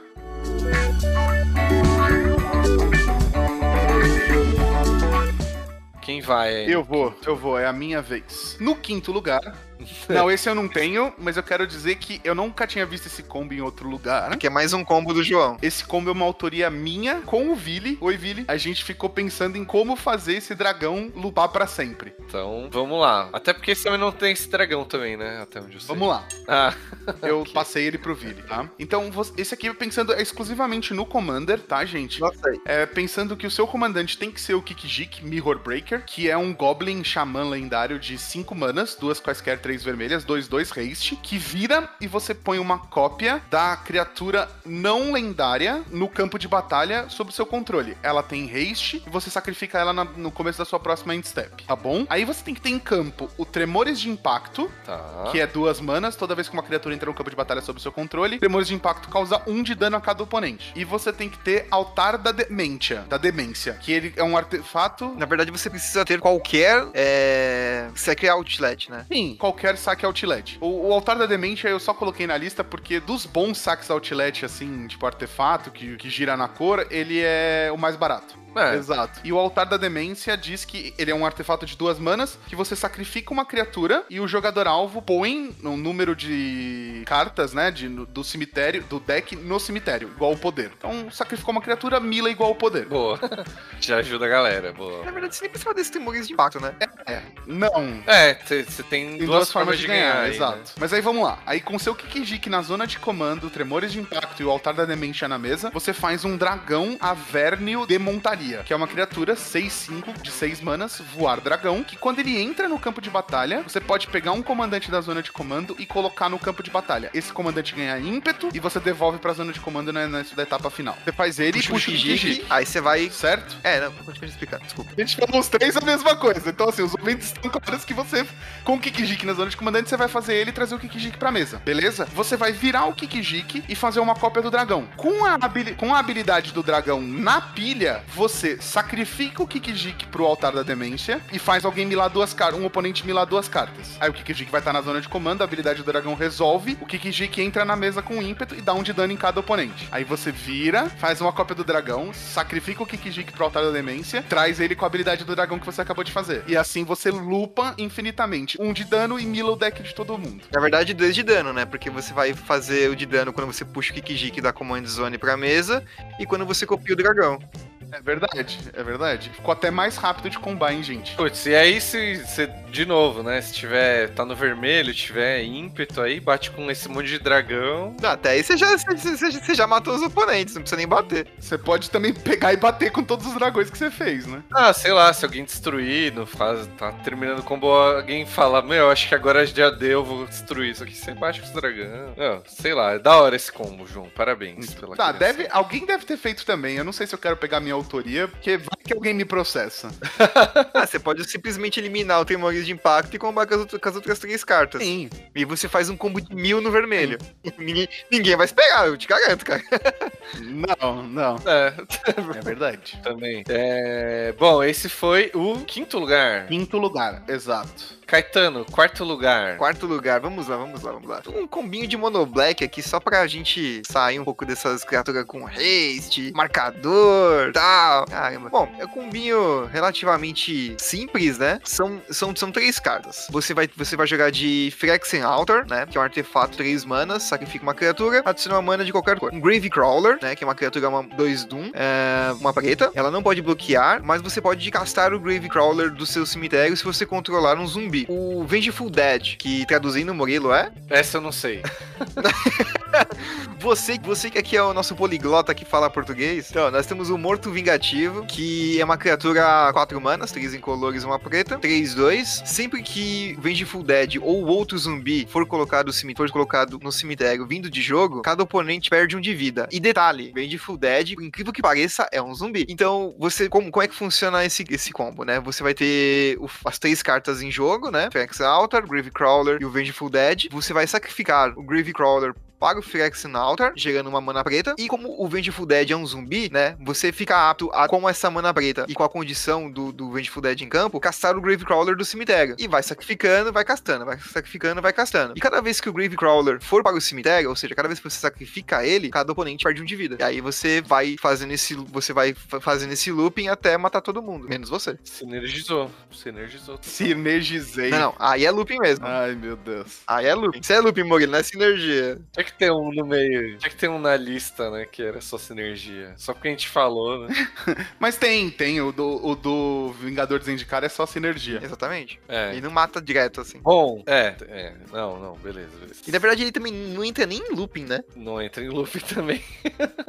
Quem vai? Eu vou, eu vou, é a minha vez. No quinto lugar. Não, esse eu não tenho, mas eu quero dizer que eu nunca tinha visto esse combo em outro lugar. Que é mais um combo do João. Esse combo é uma autoria minha com o Vili. Oi, Vili. A gente ficou pensando em como fazer esse dragão lupar pra sempre. Então, vamos lá. Até porque esse também não tem esse dragão também, né? Até onde eu sei. Vamos lá. Ah, Eu passei ele pro Vili, tá? Então, esse aqui pensando exclusivamente no Commander, tá, gente? Nossa, É, pensando que o seu comandante tem que ser o Kikijik Mirror Breaker, que é um Goblin Xamã lendário de 5 manas, duas quaisquer três vermelhas, 2, 2 haste, que vira e você põe uma cópia da criatura não lendária no campo de batalha sob seu controle. Ela tem haste e você sacrifica ela na- no começo da sua próxima end step, tá bom? Aí você tem que ter em campo o Tremores de Impacto, tá. que é duas manas, toda vez que uma criatura entra no campo de batalha sob seu controle, Tremores de Impacto causa um de dano a cada oponente. E você tem que ter Altar da Demência, da Demência, que ele é um artefato... na verdade você precisa ter qualquer é, Sacred Outlet, né? Sim, qualquer saque outlet. O, o Altar da Demência eu só coloquei na lista porque dos bons saques outlet, assim, tipo artefato, que, que gira na cor, ele é o mais barato. É, Exato. E o Altar da Demência diz que ele é um artefato de duas manas, que você sacrifica uma criatura e o jogador alvo põe um número de cartas, né, de, do cemitério, do deck no cemitério, igual o poder. Então, sacrificou uma criatura, mila igual o poder. boa. Já ajuda a galera, boa. Na verdade você nem precisa desses temores de impacto, né? É, não. É, você tem Tem duas, formas de ganhar, aí, exato. né? Mas aí vamos lá. Aí com seu Kikijik na zona de comando, Tremores de Impacto e o Altar da Demência na mesa, você faz um dragão Avernio de Montaria, que é uma criatura 6-5 de 6 manas, voar dragão, que quando ele entra no campo de batalha, você pode pegar um comandante da zona de comando e colocar no campo de batalha. Esse comandante ganha ímpeto e você devolve pra zona de comando na, na, da etapa final. Você faz ele e Puxa o puxa o Kikijiki. aí você vai... Certo? É, não, continua explicar, desculpa. A gente falou os três a mesma coisa. Então, assim, os ouvintes estão claros que você, com o Kikijiki na zona de comandante, você vai fazer ele e trazer o Kikijiki pra mesa, beleza? Você vai virar o Kikijiki e fazer uma cópia do dragão. Com a, com a habilidade do dragão na pilha, você sacrifica o Kikijiki pro altar da demência e faz alguém milar duas cartas, um oponente milar duas cartas. Aí o Kikijiki vai estar na zona de comando, a habilidade do dragão resolve, o Kikijiki entra na mesa com ímpeto e dá um de dano em cada oponente. Aí você vira, faz uma cópia do dragão, sacrifica o Kikijiki pro altar da demência, traz ele com a habilidade do dragão que você acabou de fazer. E assim você lupa infinitamente. Um de dano e mila o deck de todo mundo. Na verdade, dois de dano, né? Porque você vai fazer o de dano quando você puxa o Kikijiki da Command Zone pra mesa e quando você copia o dragão. É verdade, é verdade. Ficou até mais rápido de combar, hein, gente? Putz, e aí se, se de novo, né? Se tiver. tá no vermelho, tiver ímpeto aí, bate com esse monte de dragão. Não, até aí você já, você, você- você já matou os oponentes, não precisa nem bater. Você pode também pegar e bater com todos os dragões que você fez, né? Ah, sei lá, se alguém destruir, não faz, tá terminando o combo, alguém fala, meu, acho que agora já deu, eu vou destruir isso aqui. Você bate com os dragão. Não, sei lá, é da hora esse combo, João. Parabéns pela Tá, deve, alguém deve ter feito também. Eu não sei se eu quero pegar minha autoria, porque vai que alguém me processa. Ah, você pode simplesmente eliminar o Tremores de Impacto e combar com as, outras- com as outras três cartas. Sim. E você faz um combo de mil no vermelho. Ninguém, ninguém vai se pegar, eu te garanto, cara. Não, não. É, É verdade. também. É, bom, esse foi o quinto lugar. Quinto lugar, exato. Caetano, quarto lugar. Quarto lugar, vamos lá, vamos lá, vamos lá. Um combinho de mono black aqui só pra gente sair um pouco dessas criaturas com haste, marcador, tal. Caramba. Bom, é um combinho relativamente simples, né? São, são, são três cartas. Você vai, você vai jogar de Phyrexian Altar, né? Que é um artefato 3 manas, sacrifica uma criatura, adiciona uma mana de qualquer cor. Um Grave Crawler, né? Que é uma criatura 2 Doom, é, uma preta. Ela não pode bloquear, mas você pode castar o Grave Crawler do seu cemitério se você controlar um zumbi. O Vengeful Dead, que traduzindo Murilo é Essa eu não sei. você, você que aqui é o nosso poliglota que fala português. Então, nós temos o Morto Vingativo, que é uma criatura 4 manas, 3 incolores e uma preta. 3, 2. Sempre que o Vengeful Dead ou outro zumbi for colocado, for colocado no cemitério vindo de jogo, cada oponente perde um de vida. E detalhe, Vengeful Dead, por incrível que pareça, é um zumbi. Então, você, como, como é que funciona esse, esse combo, né? Você vai ter o- as três cartas em jogo, né? Fex Altar, Grave Crawler e o Vengeful Dead. Você vai sacrificar o Grave Crawler para o Phyrexian Altar, gerando uma mana preta. E como o Vengeful Dead é um zumbi, né? Você fica apto a, com essa mana preta e com a condição do, do Vengeful Dead em campo, castar o Gravecrawler do cemitério. E vai sacrificando, vai castando, vai sacrificando, vai castando. E cada vez que o Gravecrawler for para o cemitério, ou seja, cada vez que você sacrifica ele, cada oponente perde um de vida. E aí você vai fazendo esse, você vai fa- fazendo esse looping até matar todo mundo, menos você. Sinergizou. Sinergizou. Sinergizei. Não, não, aí é looping mesmo. Ai, meu Deus. Aí é looping. Isso é looping, Murilo, não é sinergia. Tinha que ter um no meio. Tinha que ter um na lista, né? Que era só sinergia. Só porque a gente falou, né? Mas tem, tem. O do, o do Vingador Zendikar é só sinergia. Exatamente. É. E não mata direto, assim. Bom, é, é. Não, não, beleza, beleza. E na verdade ele também não entra nem em looping, né? Não entra em loop também.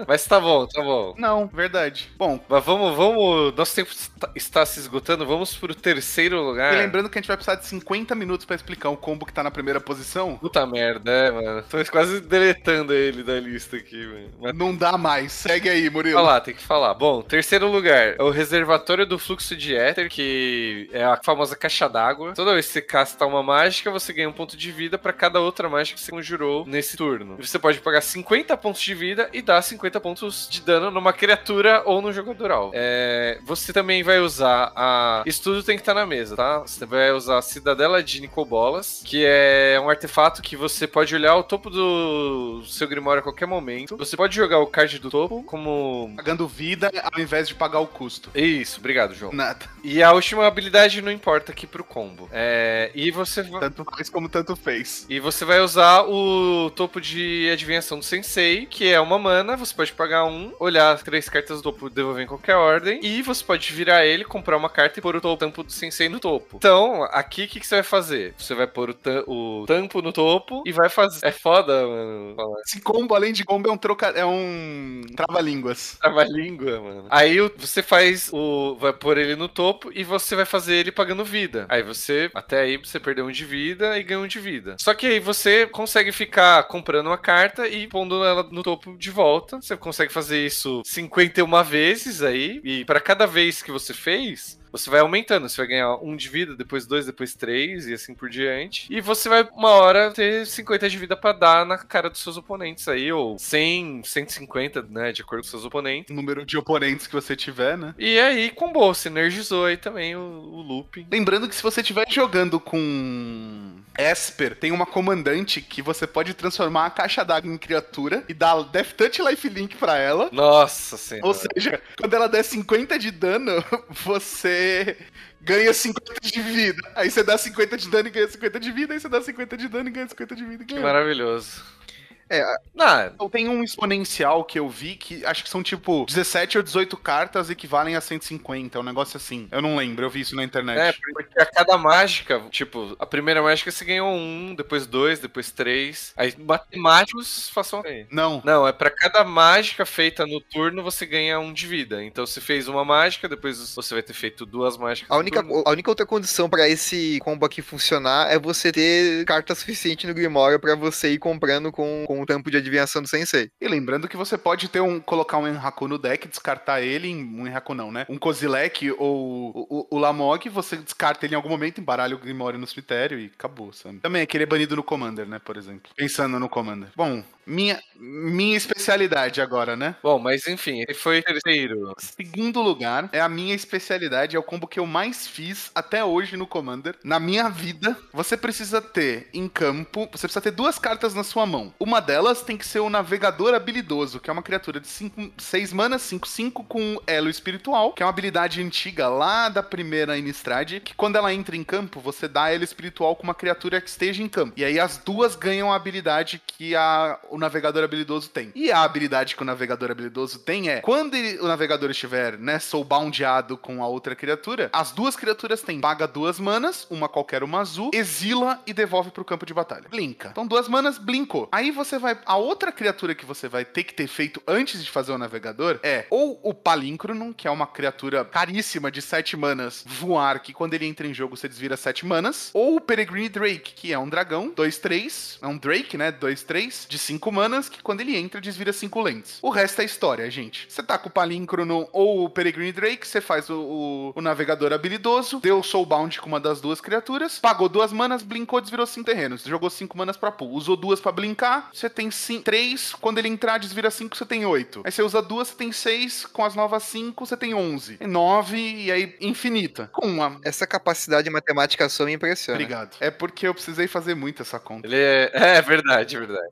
Mas tá bom, tá bom. Não, verdade. Bom, Mas vamos, vamos. Nosso tempo está, está se esgotando. Vamos pro terceiro lugar. e lembrando que a gente vai precisar de 50 minutos pra explicar o combo que tá na primeira posição. Puta merda, é, mano. Tô quase deletando ele da lista aqui, mano. Mas Não dá mais. Segue aí, Murilo. falar, tem que falar. Bom, terceiro lugar é o reservatório do fluxo de éter, que é a famosa caixa d'água. Toda vez que você casta uma mágica, você ganha um ponto de vida pra cada outra mágica que você conjurou nesse turno. E você pode pagar 50 pontos de vida e dar 50 pontos de dano numa criatura ou no jogador alvo. É, você também vai usar a. Isso tudo tem que estar na mesa, tá? Você vai usar a Cidadela de Nicobolas, que é um artefato que você pode olhar o topo do seu Grimório a qualquer momento. Você pode jogar o card do topo como. Pagando vida ao invés de pagar o custo. Isso, obrigado, João. Nada. E a última habilidade não importa aqui pro combo. É, e você vai. Tanto faz como tanto fez. E você vai usar o topo de adivinhação do Sensei, que é uma mana. Você pode pagar um, olhar as três cartas do topo, devolver em qualquer ordem. E você pode virar ele, comprar uma carta e pôr o tampo do Sensei no topo. Então, aqui o que, que você vai fazer? Você vai pôr o, tam- o tampo no topo e vai fazer. É foda, mano. Falar. Esse combo, além de combo, é um troca... é um trava-línguas. Trava-língua, mano. Aí você faz o. Vai pôr ele no topo e você vai fazer ele pagando vida. Aí você. Até aí você perdeu um de vida e ganhou um de vida. Só que aí você consegue ficar comprando uma carta e pondo ela no topo de volta. Você consegue fazer isso 51 vezes aí. E para cada vez que você fez. Você vai aumentando, você vai ganhar um de vida, depois dois, depois três e assim por diante. E você vai, uma hora, ter 50 de vida pra dar na cara dos seus oponentes aí, ou 100, 150, né, de acordo com seus oponentes. O número de oponentes que você tiver, né? E aí, combou, sinergizou aí também o, o looping. Lembrando que se você estiver jogando com Esper, tem uma comandante que você pode transformar a caixa d'água em criatura e dar Death Touch Lifelink pra ela. Nossa senhora. Ou seja, quando ela der 50 de dano, você ganha 50 de vida. Aí você dá 50 de dano e ganha 50 de vida, aí você dá 50 de dano e ganha 50 de vida. Que maravilhoso. Não, Eu tenho um exponencial que eu vi que acho que são tipo 17 ou 18 cartas equivalem a 150, é um negócio assim. Eu não lembro, eu vi isso na internet. É, porque a cada mágica, tipo, a primeira mágica você ganhou um, depois dois, depois três. Aí matemáticos façam. Não. Não, é pra cada mágica feita no turno você ganha um de vida. Então você fez uma mágica, depois você vai ter feito duas mágicas. A no única, turno. a única outra condição pra esse combo aqui funcionar é você ter carta suficiente no Grimório pra você ir comprando com, com o tampo de adivinhação do Sensei. E lembrando que você pode ter um colocar um Enraku no deck, descartar ele em um Enraku não, né? Um Kozilek ou o, o, o Lamog, você descarta ele em algum momento, embaralha o Grimório no cemitério e acabou, sabe? Também é querer banido no Commander, né, por exemplo. Pensando no Commander. Bom, minha, minha especialidade agora, né? Bom, mas enfim, ele foi terceiro. Segundo lugar, é a minha especialidade, é o combo que eu mais fiz até hoje no Commander. Na minha vida, você precisa ter em campo, você precisa ter duas cartas na sua mão. Uma delas tem que ser o Navegador Habilidoso, que é uma criatura de 6 manas, 5-5 com elo espiritual, que é uma habilidade antiga lá da primeira Innistrad, que quando ela entra em campo, você dá elo espiritual com uma criatura que esteja em campo. E aí as duas ganham a habilidade que a, o Navegador Habilidoso tem. E a habilidade que o Navegador Habilidoso tem é, quando ele- o Navegador estiver, né, soulboundeado com a outra criatura, as duas criaturas têm paga duas manas, uma qualquer, uma azul, exila e devolve pro campo de batalha. Blinka. Então duas manas, blinkou. Aí você vai, a outra criatura que você vai ter que ter feito antes de fazer o Navegador é ou o Palíncronon, que é uma criatura caríssima de sete manas, voar, que quando ele entra em jogo você desvira sete manas, ou o Peregrine Drake, que é um dragão, 2-3, é um Drake, né, 2-3, de cinco manas, que quando ele entra desvira cinco lentes. O resto é história, gente. Você tá com o Palíncronon ou o Peregrine Drake, você faz o, o, o navegador habilidoso, deu Soulbound com uma das duas criaturas, pagou duas manas, blinkou, desvirou cinco terrenos. Jogou cinco manas pra pool. Usou duas pra blinkar, você tem cin- três. Quando ele entrar, desvira cinco, você tem oito. Aí você usa duas, você tem seis. Com as novas cinco, você tem onze. E nove, e aí infinita. Com uma. Essa capacidade matemática sua me impressiona. Obrigado. É porque eu precisei fazer muito essa conta. Ele é. É verdade, é verdade.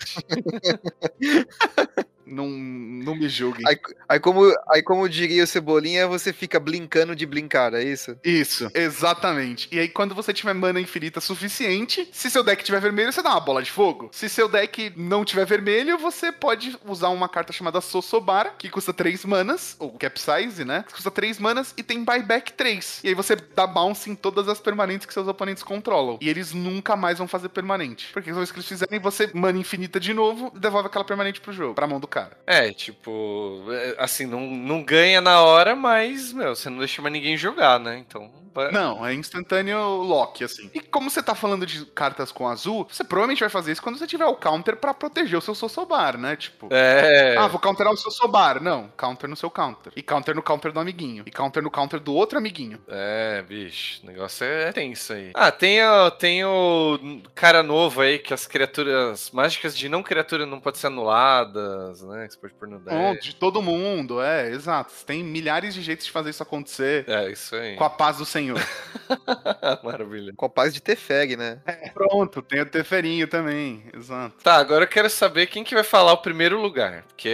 Não, não me julguem. Aí, aí, como, aí, como diria o Cebolinha, você fica blinkando de blinkar, é isso? Isso, exatamente. E aí, quando você tiver mana infinita suficiente, se seu deck tiver vermelho, você dá uma bola de fogo. Se seu deck não tiver vermelho, você pode usar uma carta chamada Sosobara, que custa 3 manas, ou Capsize, né? Que custa 3 manas e tem buyback 3. E aí você dá bounce em todas as permanentes que seus oponentes controlam. E eles nunca mais vão fazer permanente. Porque toda vez que eles fizerem, você mana infinita de novo e devolve aquela permanente pro jogo, pra mão do cara. É, tipo, é, assim, não, não ganha na hora, mas, meu, você não deixa mais ninguém jogar, né? Então. Não, é instantâneo lock, assim. E como você tá falando de cartas com azul, você provavelmente vai fazer isso quando você tiver o counter pra proteger o seu Sosobar, né? Tipo. É. Ah, vou counterar o seu Sobar. Não, counter no seu counter. E counter no counter do amiguinho. E counter no counter do outro amiguinho. É, bicho, o negócio é tenso aí. Ah, tem o, tem o cara novo aí que as criaturas mágicas de não criatura não podem ser anuladas, né? Que você pode pôr no deck. de todo mundo, é, exato. Tem milhares de jeitos de fazer isso acontecer É, isso aí. com a paz do Senhor. Maravilha. Capaz de ter fag, né? Pronto, tem o Teferinho também, exato. Tá, agora eu quero saber quem que vai falar o primeiro lugar. Porque.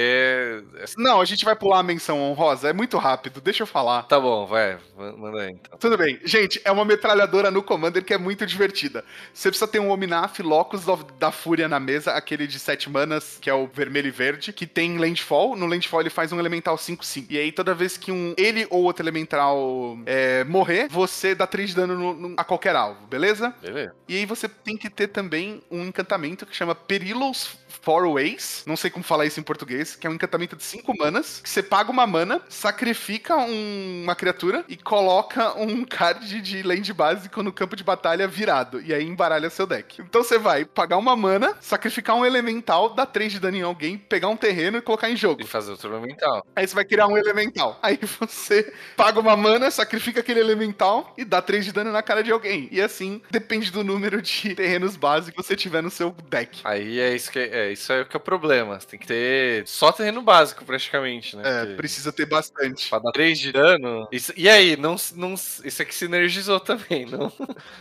é- Não, a gente vai pular a menção honrosa, é muito rápido, deixa eu falar. Tá bom, vai, ma- manda aí então. Tudo bem. Gente, é uma metralhadora no Commander que é muito divertida. Você precisa ter um Ominaf Locus da Fúria na mesa, aquele de 7 manas, que é o vermelho e verde, que tem Landfall. No Landfall ele faz um Elemental 5-5. E aí toda vez que um ele ou outro Elemental é, morrer, você dá 3 de dano no- no- a qualquer alvo, beleza? Beleza. E aí você tem que ter também um encantamento que chama Perilous Four Ways. Não sei como falar isso em português, que é um encantamento de 5 manas, que você paga uma mana, sacrifica um- uma criatura e coloca um card de land básico no campo de batalha virado. E aí embaralha seu deck. Então você vai pagar uma mana, sacrificar um elemental, dar 3 de dano em alguém, pegar um terreno e colocar em jogo. E fazer outro elemental. Aí você vai criar um elemental. Aí você paga uma mana, sacrifica aquele elemental e dá 3 de dano na cara de alguém. E assim, depende do número de terrenos básicos que você tiver no seu deck. Aí é isso que é, isso é o que é o problema. Você tem que ter só terreno básico, praticamente, né? É, Porque precisa ter bastante. Pra dar 3 de dano. Isso- e aí, não, não, isso aqui sinergizou também, não,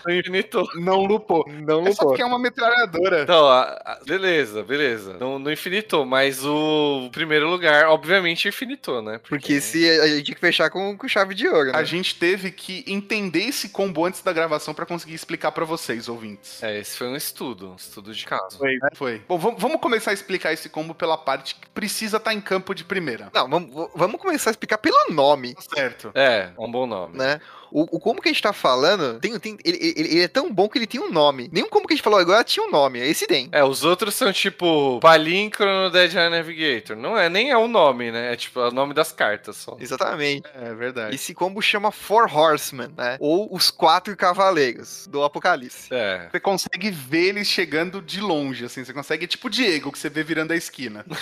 não infinitou. Não lupou. Não É só lupou. porque é uma metralhadora. Então, a- a- beleza, beleza. Não, não infinitou, mas o primeiro lugar, obviamente, infinitou, né? Porque se a gente tinha que fechar com, com chave de ouro, né? A gente teve que entender esse combo antes da gravação pra conseguir explicar pra vocês, ouvintes. É, esse foi um estudo, um estudo de caso. Foi, né? Foi. Bom, vamos começar a explicar esse combo pela parte que precisa estar em campo de primeira. Não, vamos, vamos começar a explicar pelo nome, Certo. É, é um bom nome. né? O, o combo que a gente tá falando, tem, tem, ele, ele- ele é tão bom que ele tem um nome. Nenhum combo que a gente falou agora tinha um nome, é esse tem. É, os outros são tipo Palin Chrono Dead Eye Navigator. Não é nem é o nome, né? É tipo é o nome das cartas só. Exatamente. É verdade. Esse combo chama Four Horsemen, né? Ou os Quatro Cavaleiros do Apocalipse. É. Você consegue ver eles chegando de longe, assim. Você consegue, tipo o Diego, que você vê virando a esquina.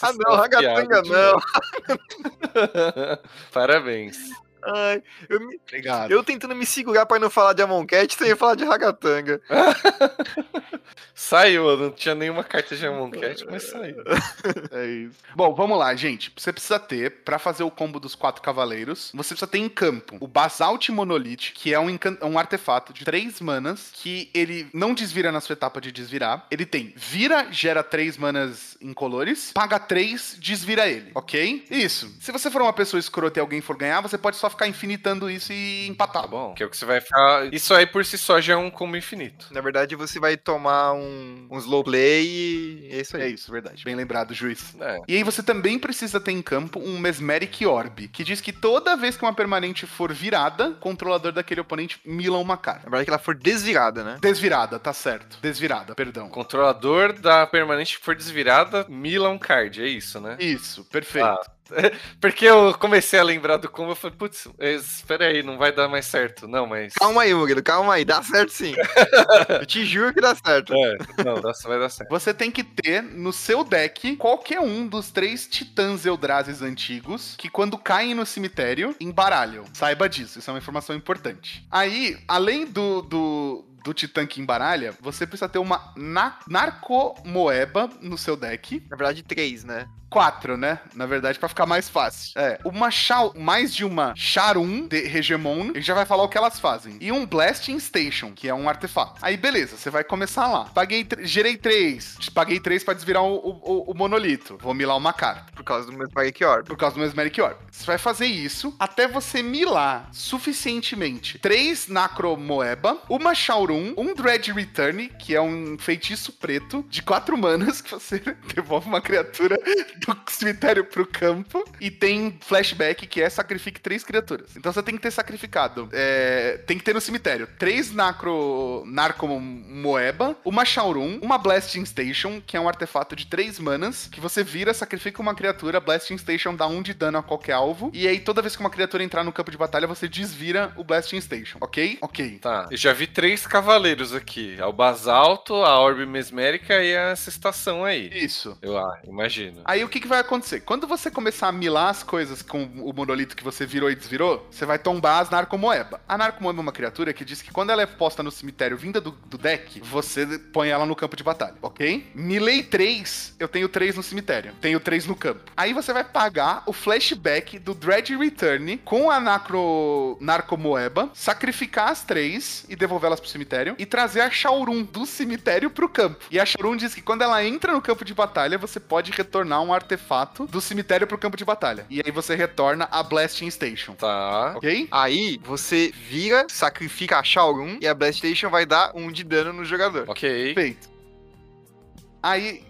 Ah, não, é Ragatanga não. Parabéns. Ai, eu, me- Obrigado. eu tentando me segurar pra não falar de Amon Cat, você ia falar de Ragatanga. Saiu, não tinha nenhuma carta de Amon Cat, mas saiu. É isso. Bom, vamos lá, gente. Você precisa ter, pra fazer o combo dos quatro cavaleiros, você precisa ter em campo o Basalt Monolith, que é um, encan- um artefato de três manas, que ele não desvira na sua etapa de desvirar. Ele tem vira, gera três manas incolores, paga três, desvira ele, ok? Isso. Se você for uma pessoa escrota e alguém for ganhar, você pode só ficar infinitando isso e empatar. Tá bom. Que é o que você vai ficar. Isso aí por si só já é um combo infinito. Na verdade, você vai tomar um, um slow play e é isso É aí. isso, verdade. Bem lembrado, juiz. É. E aí você também precisa ter em campo um Mesmeric Orb, que diz que toda vez que uma permanente for virada, o controlador daquele oponente mila uma carta. Na verdade, que ela for desvirada, né? Desvirada, tá certo. Desvirada, perdão. Controlador da permanente que for desvirada, mila um card, é isso, né? Isso, perfeito. Ah. Porque eu comecei a lembrar do combo, eu falei, putz, espera aí, não vai dar mais certo. Não, mas. Calma aí, Murilo, calma aí. Dá certo sim. eu te juro que dá certo. É, não, dá- vai dar certo. Você tem que ter no seu deck qualquer um dos três titãs Eldrazi antigos que, quando caem no cemitério, embaralham. Saiba disso, isso é uma informação importante. Aí, além do, do, do titã que embaralha, você precisa ter uma na Narcomoeba no seu deck. Na verdade, três, né? Quatro, né? Na verdade, pra ficar mais fácil. É, uma Shao, mais de uma Charum de Hegemon, ele já vai falar o que elas fazem. E um Blasting Station, que é um artefato. Aí, beleza, você vai começar lá. Paguei, gerei três. Paguei três pra desvirar o, o- o monolito. Vou milar uma carta. Causa do Spike Orb. Por causa do Mesmeric Orb. Você vai fazer isso até você milar suficientemente três Nacromoeba, uma Shaurum, um Dread Return, que é um feitiço preto de quatro manas que você devolve uma criatura do cemitério pro campo. E tem flashback, que é sacrifique três criaturas. Então você tem que ter sacrificado. é, tem que ter no cemitério três Nacro. Narcomoeba, uma Shaurum, uma Blasting Station, que é um artefato de três manas, que você vira, sacrifica uma criatura, Blasting Station dá um de dano a qualquer alvo. E aí, toda vez que uma criatura entrar no campo de batalha, você desvira o Blasting Station, ok? Ok. Tá, eu já vi três cavaleiros aqui. É o Basalto, a Orbe Mesmérica e essa estação aí. Isso. Eu ah, imagino. Aí o que, que vai acontecer? Quando você começar a milar as coisas com o monolito que você virou e desvirou, você vai tombar as Narcomoeba. A Narcomoeba é uma criatura que diz que quando ela é posta no cemitério vinda do, do deck, você põe ela no campo de batalha, ok? Milei 3, eu tenho 3 no cemitério. Tenho 3 no campo. Aí você vai pagar o flashback do Dread Return com a Nacro... Narcomoeba, sacrificar as 3 e devolvê-las pro cemitério, e trazer a Shaurum do cemitério pro campo. E a Shaurum diz que quando ela entra no campo de batalha, você pode retornar um artefato do cemitério pro campo de batalha. E aí você retorna a Blasting Station. Tá. Ok? Aí você vira, sacrifica a Shaurum e a Blast Station vai dar um de dano no jogador. Ok. Perfeito. Aí,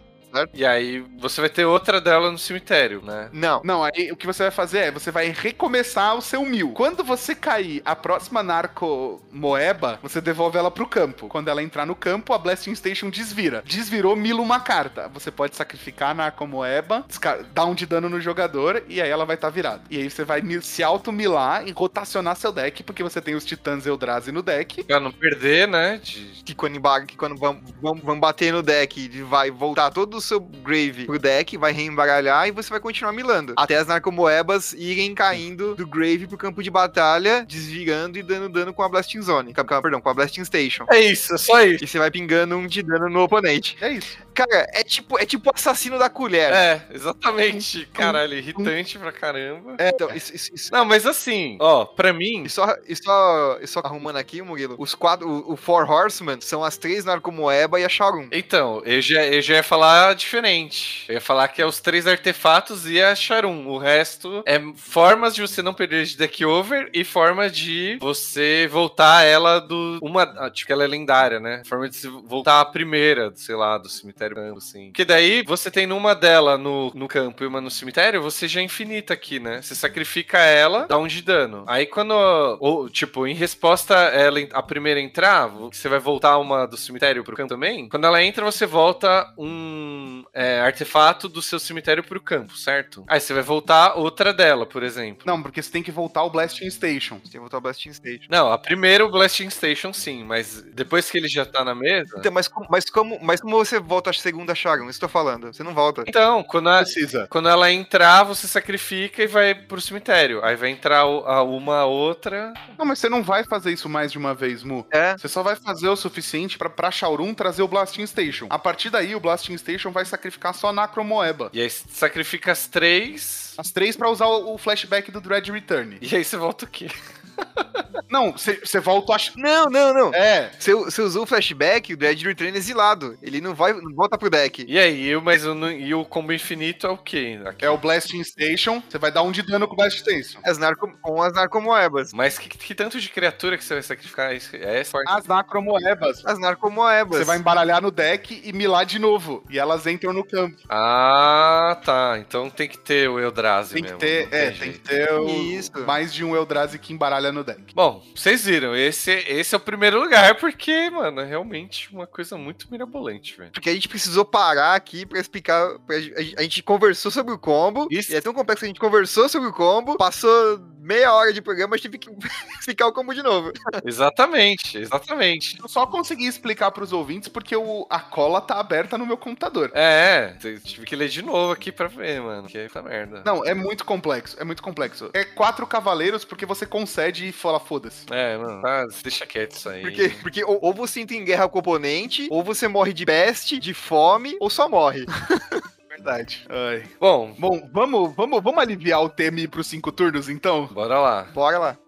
E aí você vai ter outra dela no cemitério, né? Não. Não, aí o que você vai fazer é, você vai recomeçar o seu mil. Quando você cair a próxima narco moeba, você devolve ela pro campo. Quando ela entrar no campo, a Blasting Station desvira. Desvirou, mila uma carta. Você pode sacrificar a narco moeba, dar um de dano no jogador, e aí ela vai estar virada. E aí você vai se auto-milar e rotacionar seu deck, porque você tem os titãs Eldrazi no deck. Pra não perder, né? De... Que quando, que quando vão, vão, vão bater no deck, vai voltar todo o seu grave pro deck, vai reembaralhar e você vai continuar milando. Até as narcomoebas irem caindo do grave pro campo de batalha, desvirando e dando dano com a Blasting Zone. Perdão, com a Blasting Station. É isso, é só isso. E você vai pingando um de dano no oponente. É isso. Cara, é tipo, é tipo o assassino da colher. É, exatamente. Caralho, irritante pra caramba. Então, isso, isso, isso- Não, mas assim, ó, pra mim, E só, e só, e só arrumando aqui, Murilo, os quatro, o, o Four Horsemen são as três Narcomoeba e a Sharum. Então, eu já, eu já ia falar diferente. Eu ia falar que é os três artefatos e a Sharum. O resto é formas de você não perder de deck over e forma de você voltar ela do. Uma. ah, Tipo, ela é lendária, né? Forma de se voltar a primeira, sei lá, do cemitério, assim. Porque daí você tem numa dela no, no campo e uma no cemitério, você já é infinita aqui, né? Você sacrifica ela, dá um de dano. Aí quando. Ou, tipo, em resposta ela, a primeira entrar, você vai voltar uma do cemitério pro campo também. Quando ela entra, você volta um é, artefato do seu cemitério pro campo, certo? Aí você vai voltar outra dela, por exemplo. Não, porque você tem que voltar ao Blasting Station. Tem que voltar ao Blasting Stage. Não, a primeira o Blasting Station sim, mas depois que ele já tá na mesa. Então, mas, como- mas, como, mas como você volta a segunda Sharon? Isso que eu tô falando. Você não volta. Então, quando, a- Precisa. quando ela entrar, você sacrifica e vai pro cemitério. Aí vai entrar o- a uma outra. Não, mas você não vai fazer isso mais de uma vez, Mu. É. Você só vai fazer o suficiente pra, pra Shaurun trazer o Blasting Station. A partir daí, o Blasting Station vai sacrificar só a Nacromoeba. E aí você sacrifica as três. As três pra usar o, flashback do Dread Return. E aí você volta o quê? Não, você volta a... Não, não, não. É, Você, você usou o flashback, o Dead Return é exilado. Ele não vai, não volta pro deck. E aí, eu- mas eu não- e o combo infinito é o quê? Aqui. é o Blasting Station. Você vai dar um de dano com o Blasting Station. As narco, com as narcomoebas. Mas que, que tanto de criatura que você vai sacrificar? É É forte. As Nacromoebas. As narcomoebas. Você vai embaralhar no deck e milar de novo. E elas entram no campo. Ah, tá. Então tem que ter o Eldrazi Tem que mesmo. ter, não é, jeito. tem que ter o- Isso. mais de um Eldrazi que embaralha no deck. Bom, vocês viram, esse, esse é o primeiro lugar, porque, mano, é realmente uma coisa muito mirabolante, velho. Porque a gente precisou parar aqui pra explicar. pra- a, gente, a gente conversou sobre o combo. Isso. E é tão complexo que a gente conversou sobre o combo. Passou meia hora de programa, gente teve que explicar o combo de novo. Exatamente, exatamente. Eu só consegui explicar pros ouvintes porque o, a cola tá aberta no meu computador. É, tive que ler de novo aqui pra ver, mano. Que é essa merda. Não, é muito complexo, é muito complexo. É quatro cavaleiros porque você concede e fala foda-se. É, mano, tá, deixa quieto isso aí. Porque, porque ou, ou você entra em guerra com o oponente, ou você morre de peste, de fome, ou só morre. Verdade. Ai. Bom, Bom, vamos, vamos, vamos aliviar o tema ir pros cinco turnos, então? bora lá. Bora lá.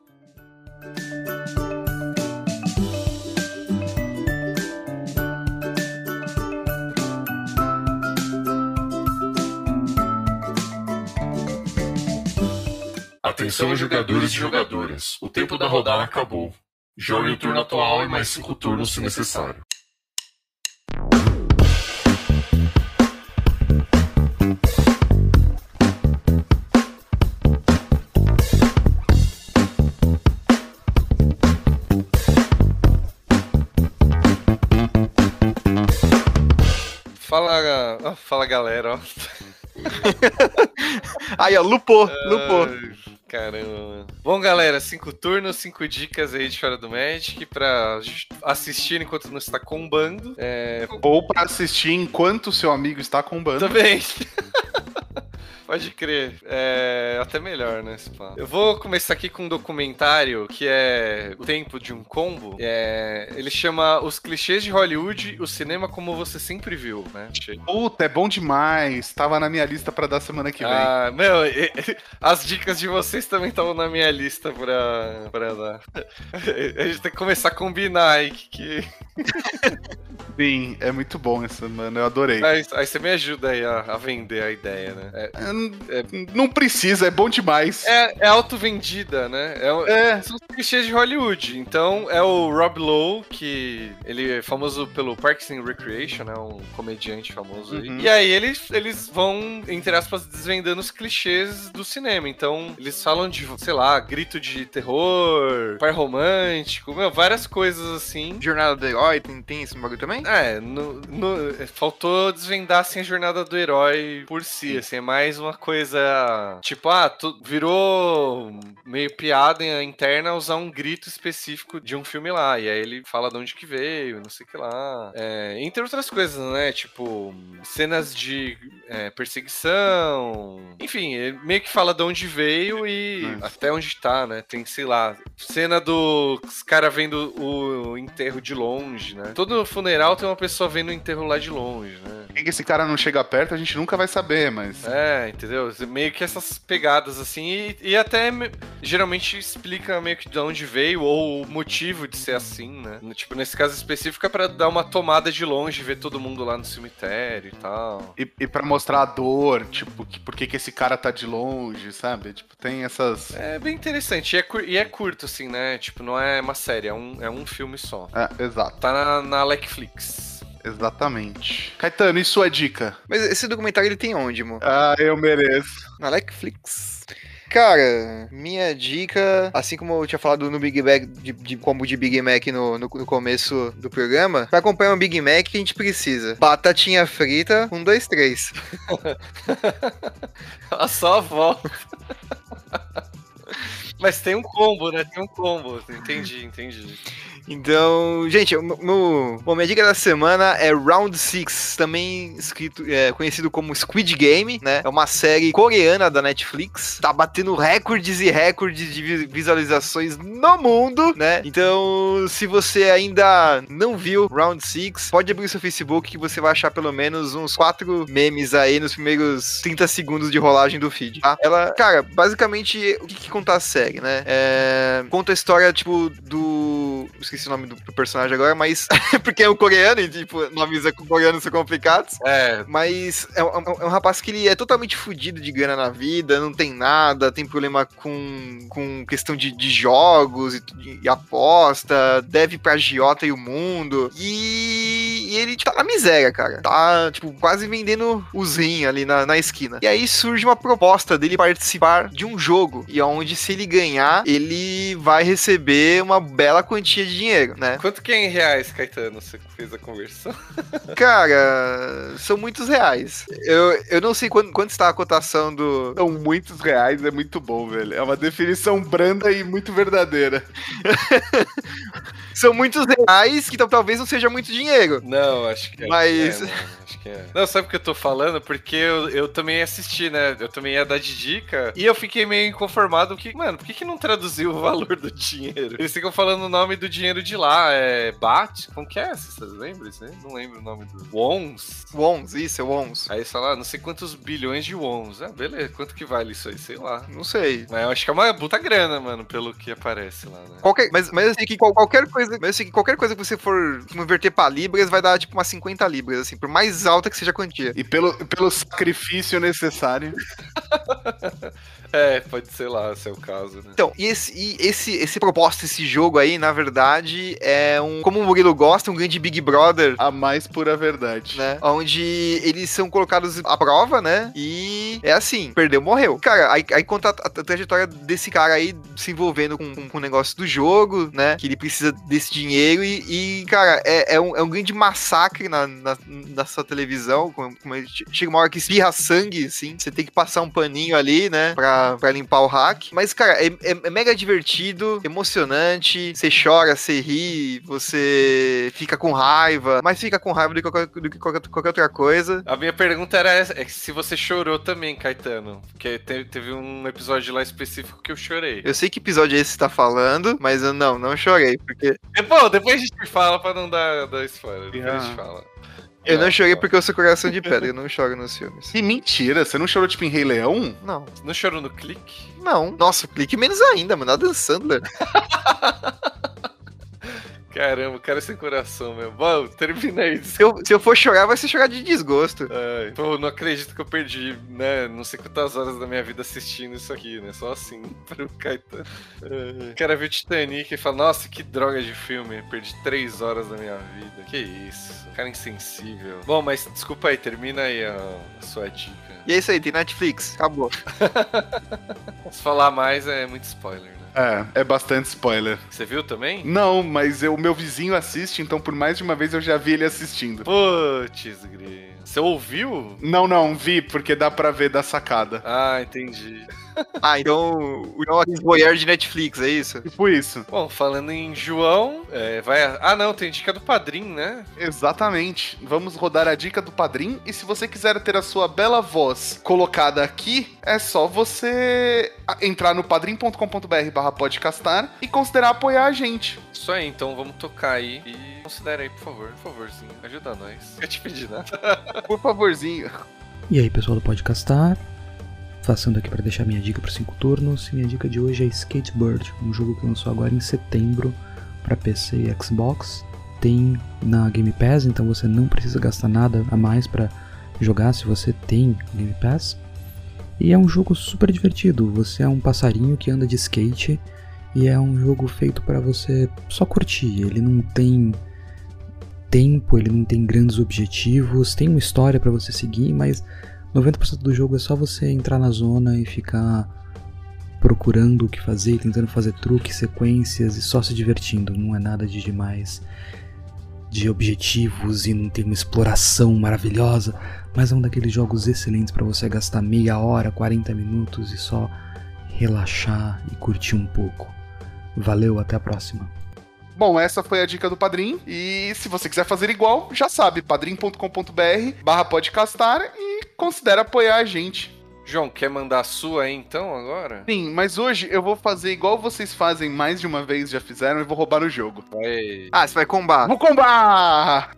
Atenção, jogadores e jogadoras. O tempo da rodada acabou. Jogue o turno atual e mais cinco turnos se necessário. Fala, galera, ó. Aí, ó, lupou, lupou. Caramba. Bom, galera, cinco turnos, cinco dicas aí de fora do Magic pra assistir enquanto não está combando. É, Ou pra assistir enquanto seu amigo está combando. também. Pode crer. É até melhor, né? pá. Eu vou começar aqui com um documentário que é O Tempo de um Combo. É, ele chama Os Clichês de Hollywood, o cinema como você sempre viu, né? Puta, é bom demais. Tava na minha lista pra dar semana que vem. Ah, meu, e- e- as dicas de vocês também estavam na minha lista pra, pra dar. A gente tem que começar a combinar aí que. que- Sim, é muito bom essa, mano. Eu adorei. Aí, aí você me ajuda aí a, a vender a ideia, né? É, É, Não precisa, é bom demais. é, é auto-vendida, né? É, É. São os clichês de Hollywood. Então é o Rob Lowe, que ele é famoso pelo Parks and Recreation, né? Um comediante famoso aí. Uhum. E aí eles, eles vão, entre aspas, desvendando os clichês do cinema. Então eles falam de, sei lá, grito de terror, par romântico, meu, várias coisas assim. Jornada do Herói, tem, tem esse bagulho também? É, no, no- faltou desvendar assim, a jornada do herói por si, assim, é mais uma coisa, tipo, ah, tu, virou meio piada interna usar um grito específico de um filme lá, e aí ele fala de onde que veio, não sei o que lá, É, entre outras coisas, né, tipo, cenas de é, perseguição, enfim, ele meio que fala de onde veio e até onde tá, né, tem, sei lá, cena dos caras vendo o enterro de longe, né, todo funeral tem uma pessoa vendo o enterro lá de longe, né. Quem que esse cara não chega perto, a gente nunca vai saber, mas. É, entendeu? Meio que essas pegadas assim, e, e até me- geralmente explica meio que de onde veio ou o motivo de ser assim, né? Tipo, nesse caso específico é pra dar uma tomada de longe, ver todo mundo lá no cemitério e tal. E, e pra mostrar a dor, tipo, que, por que que esse cara tá de longe, sabe? Tipo, tem essas. É bem interessante. E é, e é curto, assim, né? Tipo, não é uma série, é um, é um filme só. É, exato, Tá na, na Netflix. Exatamente. Caetano, e sua dica? Mas esse documentário ele tem onde, mo? Ah, eu mereço. Na Netflix. Cara, minha dica, assim como eu tinha falado no Big Mac, de, de combo de Big Mac no, no, no começo do programa, pra acompanhar um Big Mac, o que a gente precisa? Batatinha frita, um, dois, três. A só volta. Mas tem um combo, né? Tem um combo. Entendi, entendi. Então, gente, meu, bom, minha dica da semana é Round Six, também escrito, é, conhecido como Squid Game, né? É uma série coreana da Netflix, tá batendo recordes e recordes de vi- visualizações no mundo, né? Então, se você ainda não viu Round Six, pode abrir seu Facebook que você vai achar pelo menos uns quatro memes aí nos primeiros 30 segundos de rolagem do feed, tá? Ela, cara, basicamente, o que, que conta a série, né? É, conta a história, tipo, do. Esqueci o nome do, do personagem agora, mas. porque é um coreano e, tipo, nomes coreanos são complicados. É, Mas é um, é é um rapaz que ele é totalmente fudido de grana na vida, não tem nada, tem problema com, com questão de, de jogos e, e aposta, deve pra agiota e o mundo. E, e ele tá na miséria, cara. Tá, tipo, quase vendendo os rim ali na, na esquina. E aí surge uma proposta dele participar de um jogo, e onde se ele ganhar, ele vai receber uma bela quantia de dinheiro, né? quanto que é em reais, Caetano? Você fez a conversão? Cara, são muitos reais. Eu, eu não sei quanto, quanto está a cotação do. São muitos reais, é muito bom, velho. É uma definição branda e muito verdadeira. São muitos reais que tal- talvez não seja muito dinheiro. Não, acho que é. Mas- É, acho que é. Não, sabe o que eu tô falando? Porque eu, eu também assisti, né? Eu também ia dar de dica. E eu fiquei meio inconformado que, mano, por que, que não traduziu o valor do dinheiro? Eles ficam falando o nome do dinheiro de lá. É. Bat? Como que é? Vocês lembram isso aí? Não lembro o nome do. Wons? Wons, isso, é Wons. Aí sei lá, não sei quantos bilhões de wons. Ah, beleza, quanto que vale isso aí? Sei lá. Não sei. Mas eu acho que é uma puta grana, mano, pelo que aparece lá, né? Qualquer, mas, mas eu sei que qual- qualquer coisa. Mas sei que qualquer coisa que você for converter pra libras vai dar tipo umas 50 libras, assim, por mais alta que seja a quantia. E pelo, pelo sacrifício necessário. É, pode ser lá, se é o caso, né? Então, e esse, e esse, esse proposta, esse jogo aí, na verdade, é um. Como o Murilo gosta, um grande Big Brother A mais pura verdade. né? Onde eles são colocados à prova, né? E é assim, perdeu, morreu. Cara, aí, aí conta a, a trajetória desse cara aí se envolvendo com, com, com o negócio do jogo, né? Que ele precisa desse dinheiro e, e, cara, é, é, um, é um grande massacre na, na, na sua televisão. Como, como ele- chega uma hora que espirra sangue, assim. Você tem que passar um paninho ali, né? Pra, pra limpar o hack. Mas, cara, é, é- é mega divertido, emocionante. Você chora, você ri, você fica com raiva. Mas fica com raiva do que qualquer, do que qualquer, qualquer outra coisa. A minha pergunta era essa, é se você chorou também, Caetano. Porque te- teve um episódio lá específico que eu chorei. Eu sei que episódio é esse que você tá falando, mas eu não, não chorei, porque Depois, depois a gente fala pra não dar, dar spoiler. Depois a gente fala. Eu não chorei porque eu sou coração de pedra, eu não choro nos filmes. Que mentira, você não chorou tipo em Rei Leão? Não, Não chorou no clique? não. Nossa, o clique menos ainda, mano. Adam Sandler. Caramba, o cara é sem coração mesmo. Bom, termina isso. Se eu, se eu for chorar, vai ser chorar de desgosto. Ai, pô, não acredito que eu perdi, né? Não sei quantas horas da minha vida assistindo isso aqui, né? Só assim, pro Caetano. Ai. O cara viu Titanic e fala, nossa, que droga de filme. Perdi três horas da minha vida. Que isso. Cara insensível. Bom, mas desculpa aí, termina aí a, a sua dica. E é isso aí, tem Netflix. Acabou. Se falar mais é muito spoiler? É, é bastante spoiler. Você viu também? Não, mas o meu vizinho assiste, então por mais de uma vez eu já vi ele assistindo. Putz, Gri. Você ouviu? Não, não, vi, porque dá pra ver da sacada. Ah, entendi. Ah, então o João Aquiles Boyer de Netflix, é isso? Tipo isso. Bom, falando em João, é, vai. Ah, não, tem dica do padrinho, né? Exatamente. Vamos rodar a dica do Padrim. E se você quiser ter a sua bela voz colocada aqui, é só você entrar no padrim.com.br barra podcastar e considerar apoiar a gente. Isso aí, então vamos tocar aí e considera aí, por favor. Por favorzinho, ajuda nós. Eu te pedi nada. Por favorzinho. E aí, pessoal do Podcastar? Passando aqui para deixar minha dica para 5 turnos. Minha dica de hoje é Skatebird, um jogo que lançou agora em setembro para PC e Xbox. Tem na Game Pass, então você não precisa gastar nada a mais para jogar se você tem Game Pass. E é um jogo super divertido. Você é um passarinho que anda de skate e é um jogo feito para você só curtir. Ele não tem tempo, ele não tem grandes objetivos, tem uma história para você seguir, mas 90% do jogo é só você entrar na zona e ficar procurando o que fazer, tentando fazer truques, sequências e só se divertindo. Não é nada de demais de objetivos e não tem uma exploração maravilhosa, mas é um daqueles jogos excelentes para você gastar meia hora, 40 minutos e só relaxar e curtir um pouco. Valeu, até a próxima. Bom, essa foi a dica do Padrim. E se você quiser fazer igual, já sabe, padrim.com.br barra podcastar e considere apoiar a gente. João, quer mandar a sua aí então agora? Sim, mas hoje eu vou fazer igual vocês fazem mais de uma vez, já fizeram, e vou roubar o jogo. Vai. Ah, você vai combar. Vou combar!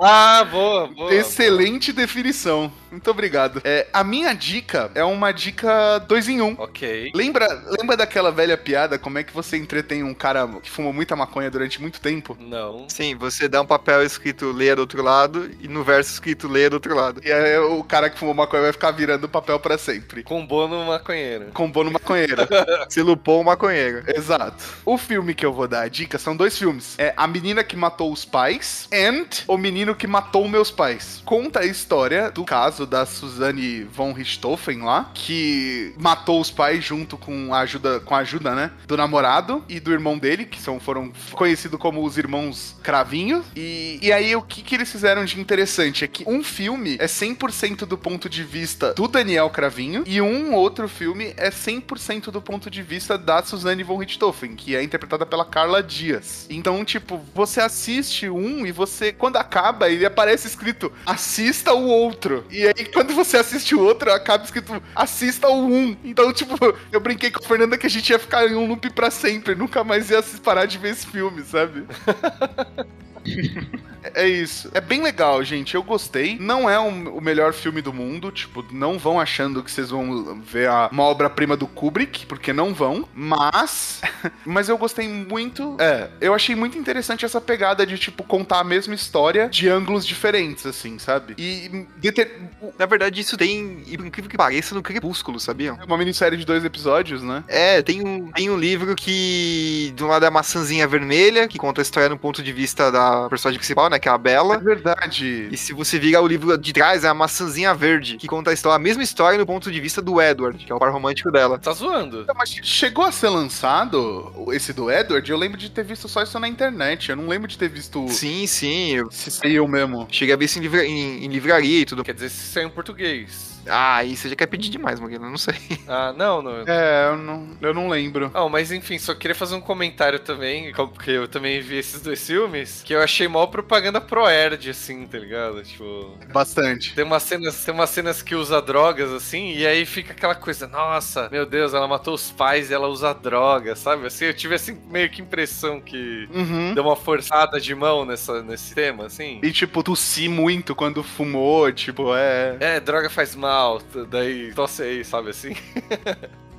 Ah, boa, boa. Excelente definição. Muito obrigado. É, a minha dica é uma dica dois em um. Ok. Lembra, lembra daquela velha piada? Como é que você entretém um cara que fumou muita maconha durante muito tempo? Não. Sim, você dá um papel escrito leia do outro lado e no verso escrito leia do outro lado. E aí o cara que fumou maconha vai ficar virando o papel pra sempre. Combou no maconheiro. Combou no maconheiro. Se lupou o maconheiro. Exato. O filme que eu vou dar a dica são dois filmes. É A Menina que Matou os Pais and O Menino que Matou Meus Pais. Conta a história do caso da Suzanne von Richthofen lá, que matou os pais junto com a ajuda, com a ajuda, né, do namorado e do irmão dele, que são, foram conhecidos como os irmãos Cravinho. E, e aí o que, que eles fizeram de interessante é que um filme é 100% do ponto de vista do Daniel Cravinho e um outro filme é 100% do ponto de vista da Suzanne von Richthofen, que é interpretada pela Carla Dias. Então, tipo, você assiste um e você, quando acaba, ele aparece escrito assista o outro. E aí, quando você assiste o outro, acaba escrito assista o um. Então, tipo, eu brinquei com a Fernanda que a gente ia ficar em um loop pra sempre, nunca mais ia parar de ver esse filme, sabe? É isso. É bem legal, gente. Eu gostei. Não é um- o melhor filme do mundo. Tipo, não vão achando que vocês vão ver a, uma obra-prima do Kubrick, porque não vão. Mas. mas eu gostei muito. É, eu achei muito interessante essa pegada de, tipo, contar a mesma história de ângulos diferentes, assim, sabe? E. deter- Na verdade, isso tem, incrível que pareça, no Crepúsculo, sabiam? Uma minissérie de dois episódios, né? É, tem um, tem um livro que, de um lado é a maçãzinha vermelha, que conta a história no ponto de vista da personagem principal, né, que é a É Bela. verdade. E se você virar o livro de trás, é a maçãzinha verde, que conta a, história, a mesma história no ponto de vista do Edward, que é o par romântico dela. Tá zoando. Então, Mas chegou a ser lançado esse do Edward? Eu lembro de ter visto só isso na internet. Eu não lembro de ter visto Sim, sim, eu se saiu mesmo. cheguei a ver isso em, livra- em- em livraria e tudo. Quer dizer, se saiu em português. Ah, aí você já quer pedir demais, eu não sei. Ah, não, não. É, eu não, eu não lembro. Não, mas enfim, só queria fazer um comentário também, porque eu também vi esses dois filmes, que eu achei mó propaganda pro Erd, assim, tá ligado? Tipo, Bastante. tem umas cenas, tem umas cenas que usa drogas, assim, e aí fica aquela coisa, nossa, meu Deus, ela matou os pais e ela usa droga, sabe? Assim, eu tive assim, meio que impressão que Uhum. deu uma forçada de mão nessa, nesse tema, assim. E, tipo, tossi muito quando fumou, tipo, é. É, droga faz mal, daí tosse aí, sabe assim?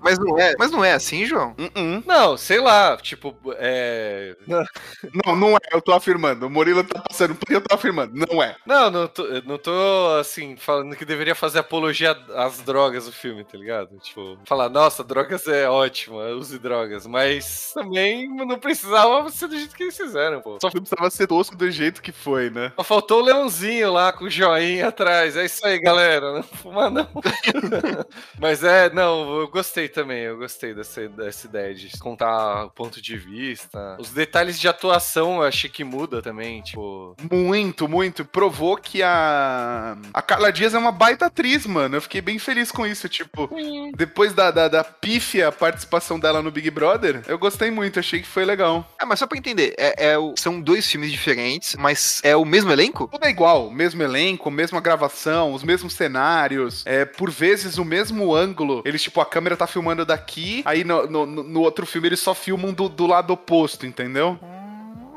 Mas não é, mas não é assim, João? Uh-uh. Não, sei lá, tipo, é. Não, não é, eu tô afirmando. O Murilo tá passando por eu tô afirmando. Não é. Não, não tô, eu não tô assim, falando que deveria fazer apologia às drogas do filme, tá ligado? Tipo, falar, nossa, drogas é ótima, use drogas, mas também não precisava ser do jeito que eles fizeram, pô. Só, precisava ser tosco do jeito que foi, né? só faltou o leãozinho lá com o joinha atrás. É isso aí, galera. Não fuma, não. mas é, não, eu gostei também, eu gostei dessa, dessa ideia de contar o ponto de vista. Os detalhes de atuação eu achei que muda também, tipo. Muito, muito. Provou que a. A Carla Dias é uma baita atriz, mano. Eu fiquei bem feliz com isso. Tipo, depois da, da, da pífia participação dela no Big Brother, eu gostei muito. Achei que foi legal. Ah, mas só pra entender, é, é o- são dois filmes diferentes, mas é o mesmo elenco? Tudo é igual, mesmo elenco, mesma gravação, os mesmos cenários, é, por vezes o mesmo ângulo. Eles, tipo, a câmera tá filmando daqui, aí no, no, no outro filme eles só filmam do, do lado oposto, entendeu?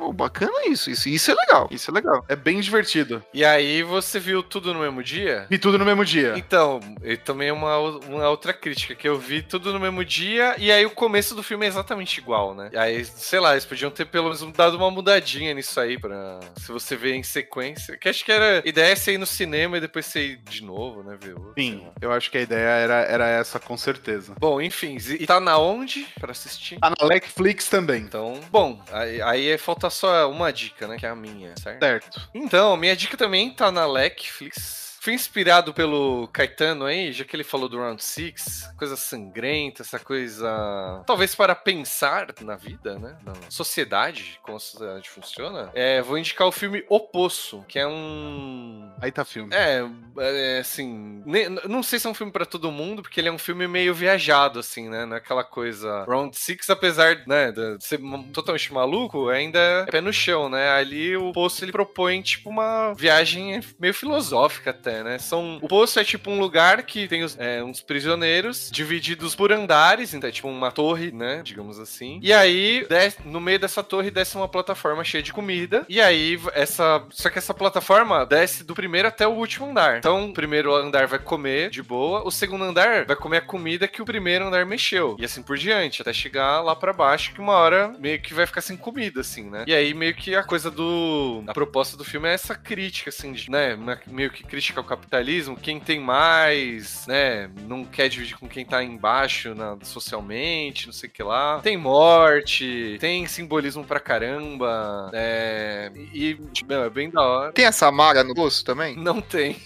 Pô, bacana isso, isso. Isso é legal. Isso é legal. É bem divertido. E aí você viu tudo no mesmo dia? E tudo no mesmo dia. Então, e também é uma, uma outra crítica, que eu vi tudo no mesmo dia, e aí o começo do filme é exatamente igual, né? E aí, sei lá, eles podiam ter pelo menos dado uma mudadinha nisso aí, pra. Se você ver em sequência. Que acho que era. A ideia é você ir no cinema e depois você ir de novo, né? Ver outro, Sim, eu acho que a ideia era, era essa, com certeza. Bom, enfim, e tá na onde pra assistir? Tá na Netflix também. Então, bom, aí, aí falta só uma dica, né? Que é a minha, certo? Certo. Então, minha dica também tá na Netflix. Fui inspirado pelo Caetano aí, já que ele falou do Round Six, coisa sangrenta, essa coisa. Talvez para pensar na vida, né? Na sociedade, como a sociedade funciona. É, vou indicar o filme O Poço, que é um. Aí tá filme. É, é assim. ne- Não sei se é um filme pra todo mundo, porque ele é um filme meio viajado, assim, né? Não é coisa. Round Six, apesar né, de ser totalmente maluco, ainda é pé no chão, né? Ali o Poço ele propõe, tipo, uma viagem meio filosófica até, né? São... O Poço é tipo um lugar que tem os- é, uns prisioneiros divididos por andares, então é tipo uma torre, né? Digamos assim. E aí, des- no meio dessa torre desce uma plataforma cheia de comida. E aí, essa. Só que essa plataforma desce do primeiro até o último andar. Então, o primeiro andar vai comer de boa, o segundo andar vai comer a comida que o primeiro andar mexeu. E assim por diante, até chegar lá pra baixo, que uma hora meio que vai ficar sem comida, assim, né? E aí, meio que a coisa do. A proposta do filme é essa crítica, assim, de, né? Meio que crítica ao capitalismo. Quem tem mais, né? Não quer dividir com quem tá embaixo na, socialmente, não sei o que lá. Tem morte, tem simbolismo pra caramba. É. E, meu, é bem da hora. Tem essa maga no bolso também? Não tem.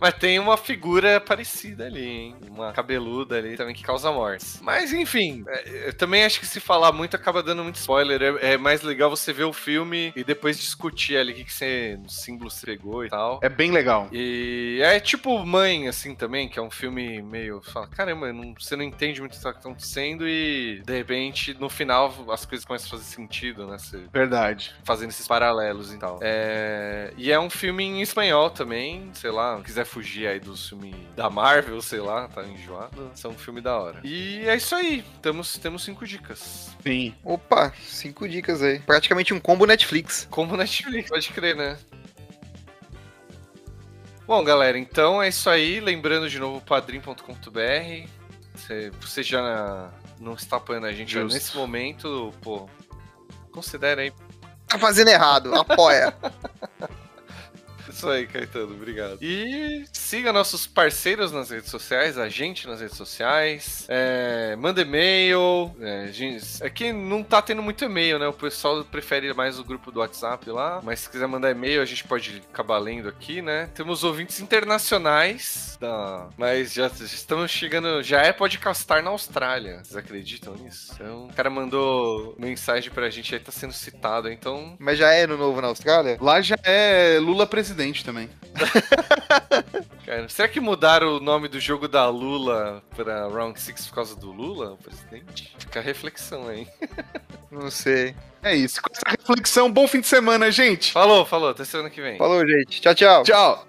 Mas tem uma figura parecida ali, hein? Uma cabeluda ali também que causa mortes. Mas enfim, é, eu também acho que se falar muito acaba dando muito spoiler. É, é mais legal você ver o filme e depois discutir ali o que, que você, no símbolo você pegou e tal. É bem legal. E é tipo Mãe, assim, também, que é um filme meio. Fala, caramba, não- você não entende muito o que tá acontecendo e de repente no final as coisas começam a fazer sentido, né? Você Verdade. fazendo esses paralelos e tal. É, E é um filme em espanhol também, sei lá, quiser fugir aí do filme da Marvel, sei lá, tá enjoado. Isso é um filme da hora. E é isso aí, temos, temos cinco dicas. Sim. Opa, cinco dicas aí. Praticamente um combo Netflix. Como Netflix, pode crer, né? Bom, galera, então é isso aí. Lembrando de novo, padrim.com.br. Você, você já não está apoiando a gente Justo. nesse momento, pô. Considera aí. Tá fazendo errado, apoia. Isso aí, Caetano, obrigado. E siga nossos parceiros nas redes sociais, a gente nas redes sociais. É, manda e-mail. É, gente, é que não tá tendo muito e-mail, né? O pessoal prefere mais o grupo do WhatsApp lá. Mas se quiser mandar e-mail, a gente pode acabar lendo aqui, né? Temos ouvintes internacionais. Da... Mas já, já estamos chegando. Já é podcastar na Austrália. Vocês acreditam nisso? Então, o cara mandou mensagem pra gente aí, tá sendo citado. Então, Mas já é no novo na Austrália? Lá já é Lula presidente também. Cara, será que mudaram o nome do jogo da Lula pra Round 6 por causa do Lula, o presidente? Fica a reflexão aí. Não sei. É isso. Com essa reflexão, bom fim de semana, gente. Falou, falou, até semana que vem. Falou, gente. Tchau, tchau. Tchau.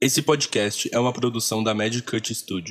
Esse podcast é uma produção da Magic Cut Studio.